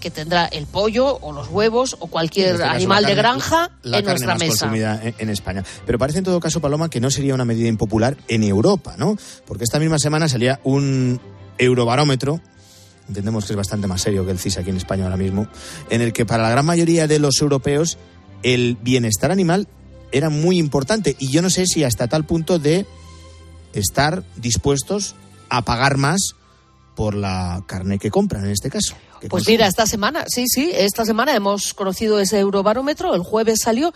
que tendrá el pollo o los huevos o cualquier este animal de granja la en carne nuestra más mesa. consumida en, en España. Pero parece en todo caso, Paloma, que no sería una medida impopular en Europa, ¿no? Porque esta misma semana salía un eurobarómetro, entendemos que es bastante más serio que el CIS aquí en España ahora mismo, en el que para la gran mayoría de los europeos el bienestar animal era muy importante y yo no sé si hasta tal punto de estar dispuestos a pagar más por la carne que compran en este caso. Pues mira, esta semana, sí, sí, esta semana hemos conocido ese eurobarómetro, el jueves salió,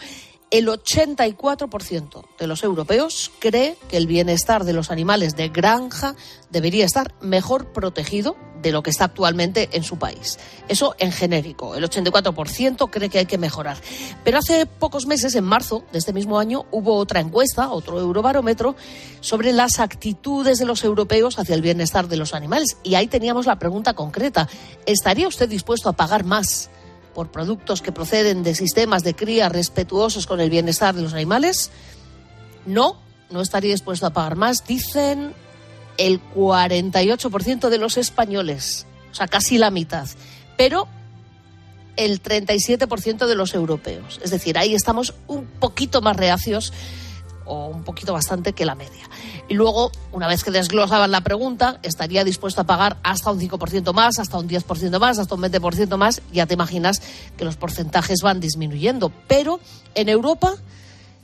el 84% de los europeos cree que el bienestar de los animales de granja debería estar mejor protegido de lo que está actualmente en su país. Eso en genérico, el 84% cree que hay que mejorar. Pero hace pocos meses, en marzo de este mismo año, hubo otra encuesta, otro eurobarómetro, sobre las actitudes de los europeos hacia el bienestar de los animales. Y ahí teníamos la pregunta concreta, ¿estaría usted dispuesto a pagar más por productos que proceden de sistemas de cría respetuosos con el bienestar de los animales? No, no estaría dispuesto a pagar más, dicen el 48% de los españoles, o sea, casi la mitad. Pero el 37% de los europeos. Es decir, ahí estamos un poquito más reacios o un poquito bastante que la media. Y luego, una vez que desglosaban la pregunta, estaría dispuesto a pagar hasta un 5% más, hasta un 10% más, hasta un 20% más. Ya te imaginas que los porcentajes van disminuyendo. Pero en Europa,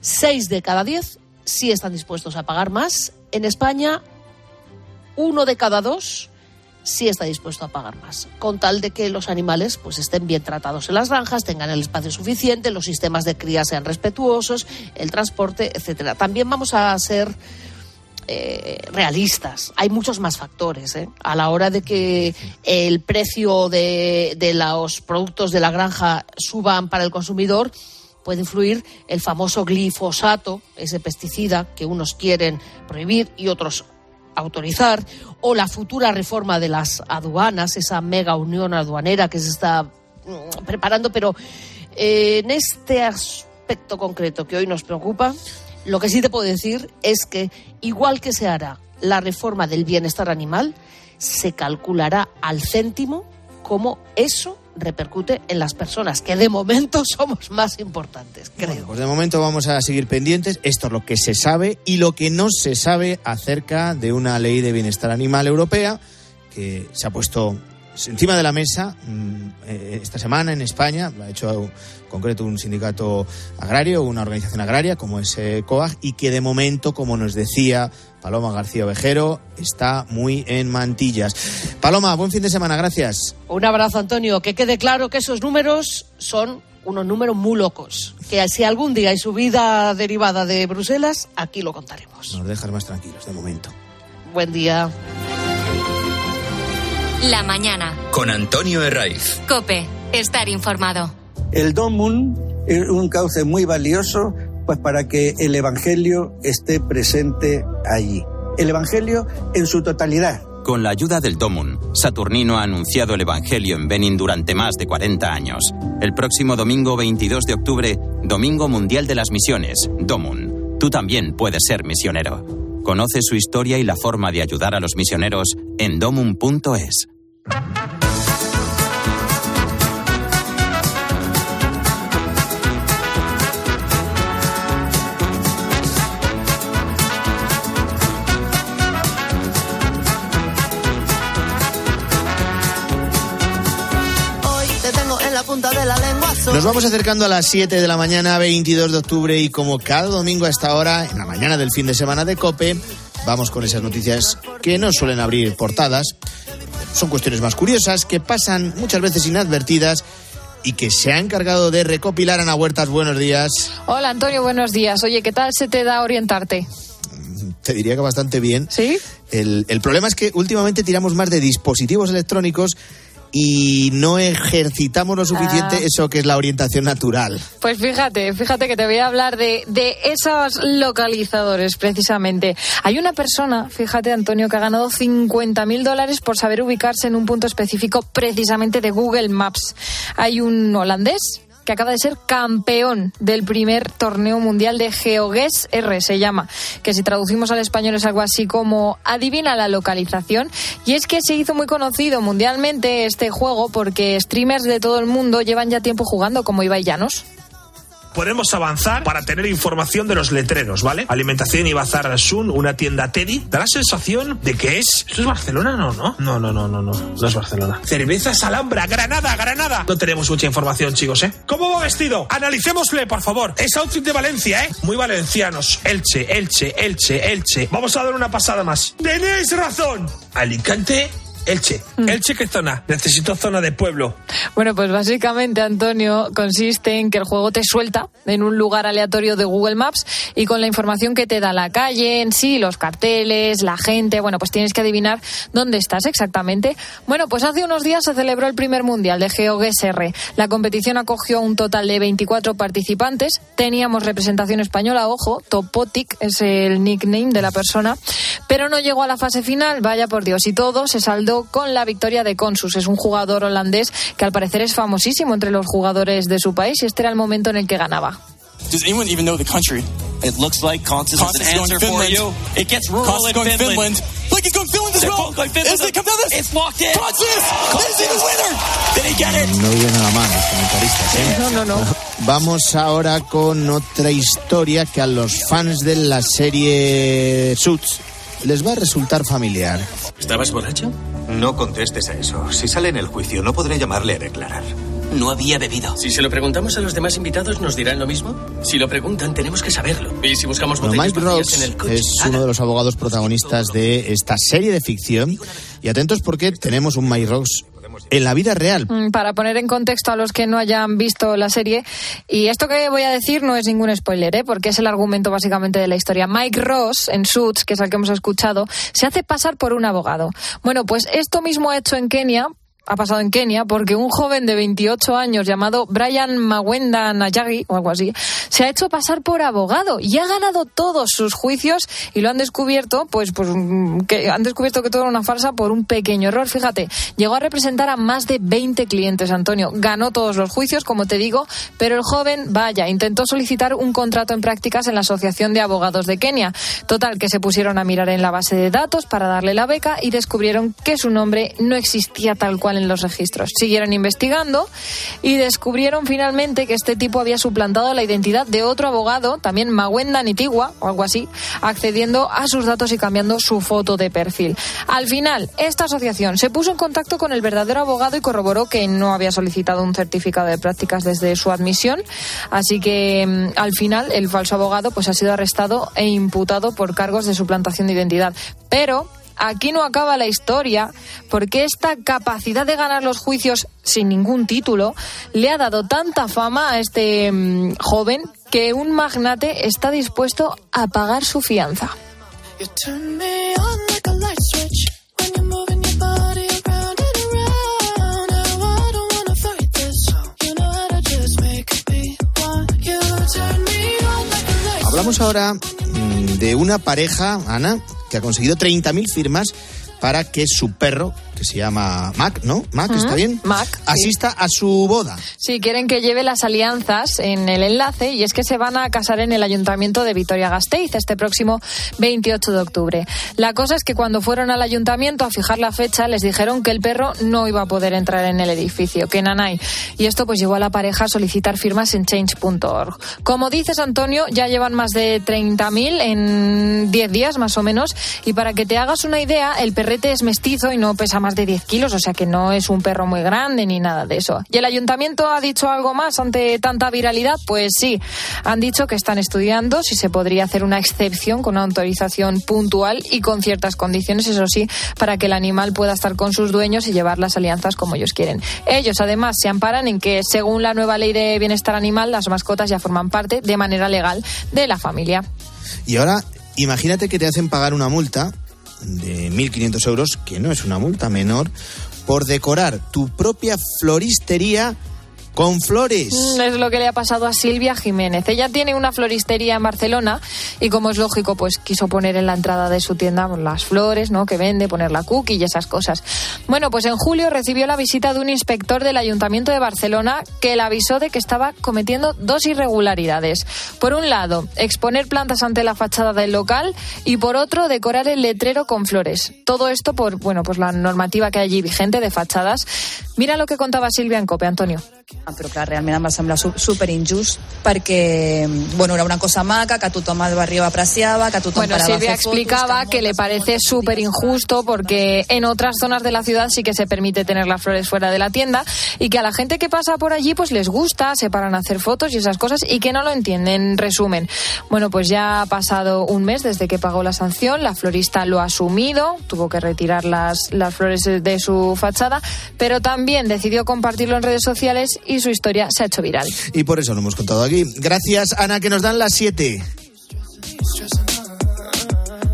6 de cada 10 sí están dispuestos a pagar más. En España, uno de cada dos sí está dispuesto a pagar más, con tal de que los animales pues estén bien tratados en las granjas, tengan el espacio suficiente, los sistemas de cría sean respetuosos, el transporte, etcétera. También vamos a ser eh, realistas. Hay muchos más factores ¿eh? a la hora de que el precio de, de los productos de la granja suban para el consumidor. Puede influir el famoso glifosato, ese pesticida que unos quieren prohibir y otros autorizar, o la futura reforma de las aduanas, esa mega unión aduanera que se está mm, preparando, pero eh, en este aspecto concreto que hoy nos preocupa, lo que sí te puedo decir es que igual que se hará la reforma del bienestar animal, se calculará al céntimo cómo eso repercute en las personas, que de momento somos más importantes, creo. Pues de momento vamos a seguir pendientes. Esto es lo que se sabe y lo que no se sabe acerca de una ley de bienestar animal europea que se ha puesto encima de la mesa mm, eh, esta semana en España. Lo ha hecho en concreto un sindicato agrario, una organización agraria como es eh, COAG y que de momento, como nos decía Paloma García Ovejero, está muy en mantillas. Paloma, buen fin de semana, gracias. Un abrazo, Antonio. Que quede claro que esos números son unos números muy locos. Que si algún día hay subida derivada de Bruselas, aquí lo contaremos. Nos dejas más tranquilos de momento. Buen día. La mañana. Con Antonio Herraiz. Cope. Estar informado. El Domun es un cauce muy valioso pues para que el Evangelio esté presente allí. El Evangelio en su totalidad. Con la ayuda del Domun, Saturnino ha anunciado el Evangelio en Benin durante más de 40 años. El próximo domingo 22 de octubre, Domingo Mundial de las Misiones, Domun. Tú también puedes ser misionero. Conoce su historia y la forma de ayudar a los misioneros en domun.es. Hoy te tengo en la punta de la lengua. Nos vamos acercando a las 7 de la mañana, 22 de octubre, y como cada domingo a esta hora, en la mañana del fin de semana de COPE, vamos con esas noticias que no suelen abrir portadas. Son cuestiones más curiosas, que pasan muchas veces inadvertidas y que se ha encargado de recopilar Ana Huertas. Buenos días. Hola Antonio, buenos días. Oye, ¿qué tal se te da orientarte? Te diría que bastante bien. ¿Sí? El, el problema es que últimamente tiramos más de dispositivos electrónicos y no ejercitamos lo suficiente Ah. eso que es la orientación natural. Pues fíjate, fíjate que te voy a hablar de, de esos localizadores precisamente. Hay una persona, fíjate Antonio, que ha ganado 50 mil dólares por saber ubicarse en un punto específico precisamente de Google Maps. Hay un holandés que acaba de ser campeón del primer torneo mundial de GeoGuess R, se llama, que si traducimos al español es algo así como adivina la localización. Y es que se hizo muy conocido mundialmente este juego porque streamers de todo el mundo llevan ya tiempo jugando, como Ibai Llanos. Podemos avanzar para tener información de los letreros, ¿vale? Alimentación y Bazar Sun, una tienda Teddy. Da la sensación de que es. ¿Esto es Barcelona? No, no. No, no, no, no, no. No es Barcelona. Cervezas Alhambra, Granada, Granada. No tenemos mucha información, chicos, ¿eh? ¿Cómo va vestido? Analicémosle, por favor. Es outfit de Valencia, ¿eh? Muy valencianos. Elche, Elche, Elche, Elche. Vamos a dar una pasada más. Tenéis razón. Alicante. Elche. Elche, ¿qué zona? Necesito zona de pueblo. Bueno, pues básicamente, Antonio, consiste en que el juego te suelta en un lugar aleatorio de Google Maps y con la información que te da la calle en sí, los carteles, la gente, bueno, pues tienes que adivinar dónde estás exactamente. Bueno, pues hace unos días se celebró el primer mundial de GeoGuessr. R. La competición acogió un total de 24 participantes. Teníamos representación española, ojo, Topotic es el nickname de la persona, pero no llegó a la fase final, vaya por Dios, y todo se saldó con la victoria de Consus. Es un jugador holandés que al parecer es famosísimo entre los jugadores de su país y este era el momento en el que ganaba. Does anyone even know the country? It looks like Constance has an answer for you. It gets rural in Finland. Finland. Look, he's going Finland as They're well. going Finland. Is it come down this? It's locked in. Constance! Is he the winner? Did he get it? No viene nada mal los comentaristas. ¿eh? No, no, no. Vamos ahora con otra historia que a los fans de la serie Suits les va a resultar familiar. ¿Estabas borracho? No contestes a eso. Si sale en el juicio, no podré llamarle a declarar. No había bebido. Si se lo preguntamos a los demás invitados, ¿nos dirán lo mismo? Si lo preguntan, tenemos que saberlo. Y si buscamos Bueno, Mike vacías Ross en el coche. es uno de los abogados protagonistas de esta serie de ficción. Y atentos porque tenemos un Mike Ross en la vida real. Mm, Para poner en contexto a los que no hayan visto la serie, y esto que voy a decir no es ningún spoiler, ¿eh? porque es el argumento básicamente de la historia. Mike Ross, en Suits, que es el que hemos escuchado, se hace pasar por un abogado. Bueno, pues esto mismo ha hecho en Kenia, ha pasado en Kenia porque un joven de 28 años llamado Brian Mawenda Nayagi o algo así se ha hecho pasar por abogado y ha ganado todos sus juicios y lo han descubierto pues pues que han descubierto que todo era una farsa por un pequeño error. Fíjate llegó a representar a más de 20 clientes Antonio. Ganó todos los juicios como te digo pero el joven vaya intentó solicitar un contrato en prácticas en la Asociación de Abogados de Kenia. Total que se pusieron a mirar en la base de datos para darle la beca y descubrieron que su nombre no existía tal cual en los registros. Siguieron investigando y descubrieron finalmente que este tipo había suplantado la identidad de otro abogado, también Mawenda Nitigua o algo así, accediendo a sus datos y cambiando su foto de perfil. Al final, esta asociación se puso en contacto con el verdadero abogado y corroboró que no había solicitado un certificado de prácticas desde su admisión, así que mm, al final el falso abogado pues ha sido arrestado e imputado por cargos de suplantación de identidad. Pero aquí no acaba la historia, porque esta capacidad de ganar los juicios sin ningún título le ha dado tanta fama a este mm, joven que un magnate está dispuesto a pagar su fianza. Light Hablamos ahora de una pareja, Ana, que ha conseguido 30.000 firmas para que su perro, que se llama Mac, ¿no? Mac, ¿está Ujú, bien? Mac, sí. Asista a su boda. Sí, quieren que lleve las alianzas en el enlace y es que se van a casar en el ayuntamiento de Vitoria-Gasteiz este próximo 28 de octubre. La cosa es que cuando fueron al ayuntamiento a fijar la fecha les dijeron que el perro no iba a poder entrar en el edificio, que nanay. Y esto pues llevó a la pareja a solicitar firmas en change.org. Como dices Antonio, ya llevan más de 30.000 en 10 días más o menos y para que te hagas una idea, el perrete es mestizo y no pesa más de 10 kilos, o sea que no es un perro muy grande ni nada de eso. ¿Y el ayuntamiento ha dicho algo más ante tanta viralidad? Pues sí, han dicho que están estudiando si se podría hacer una excepción con una autorización puntual y con ciertas condiciones, eso sí, para que el animal pueda estar con sus dueños y llevar las alianzas como ellos quieren. Ellos además se amparan en que según la nueva ley de bienestar animal, las mascotas ya forman parte de manera legal de la familia. Y ahora, imagínate que te hacen pagar una multa de 1.500 euros, que no es una multa menor, por decorar tu propia floristería con flores. Mm, Es lo que le ha pasado a Silvia Jiménez. Ella tiene una floristería en Barcelona y como es lógico, pues quiso poner en la entrada de su tienda pues, las flores, ¿no? Que vende, poner la cookie y esas cosas. Bueno, pues en julio recibió la visita de un inspector del Ayuntamiento de Barcelona que le avisó de que estaba cometiendo dos irregularidades. Por un lado, exponer plantas ante la fachada del local y por otro, decorar el letrero con flores. Todo esto por, bueno, pues la normativa que hay allí vigente de fachadas. Mira lo que contaba Silvia en COPE, Antonio. Ah, Però clar, realment em va semblar su- super injust perquè bueno, era una cosa maca, que tothom al barri apreciava, que tothom Bueno, parava a Silvia fotos, explicaba que le parece súper injusto porque en otras zonas de la ciudad sí que se permite tener las flores fuera de la tienda y que a la gente que pasa por allí pues les gusta, se paran a hacer fotos y esas cosas y que no lo entienden. En resumen, bueno, pues ya ha pasado un mes desde que pagó la sanción, la florista lo ha asumido, tuvo que retirar las, las flores de su fachada, pero también decidió compartirlo en redes sociales y su historia se ha hecho viral. Y por eso lo hemos contado aquí. Gracias, Ana, que nos dan las 7.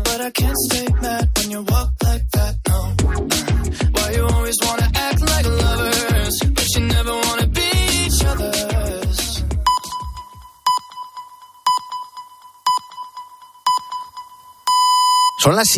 But I can't stay mad when you walk like that, no. Why you always wanna act like lovers, but you never wanna be each other's. Son las 7.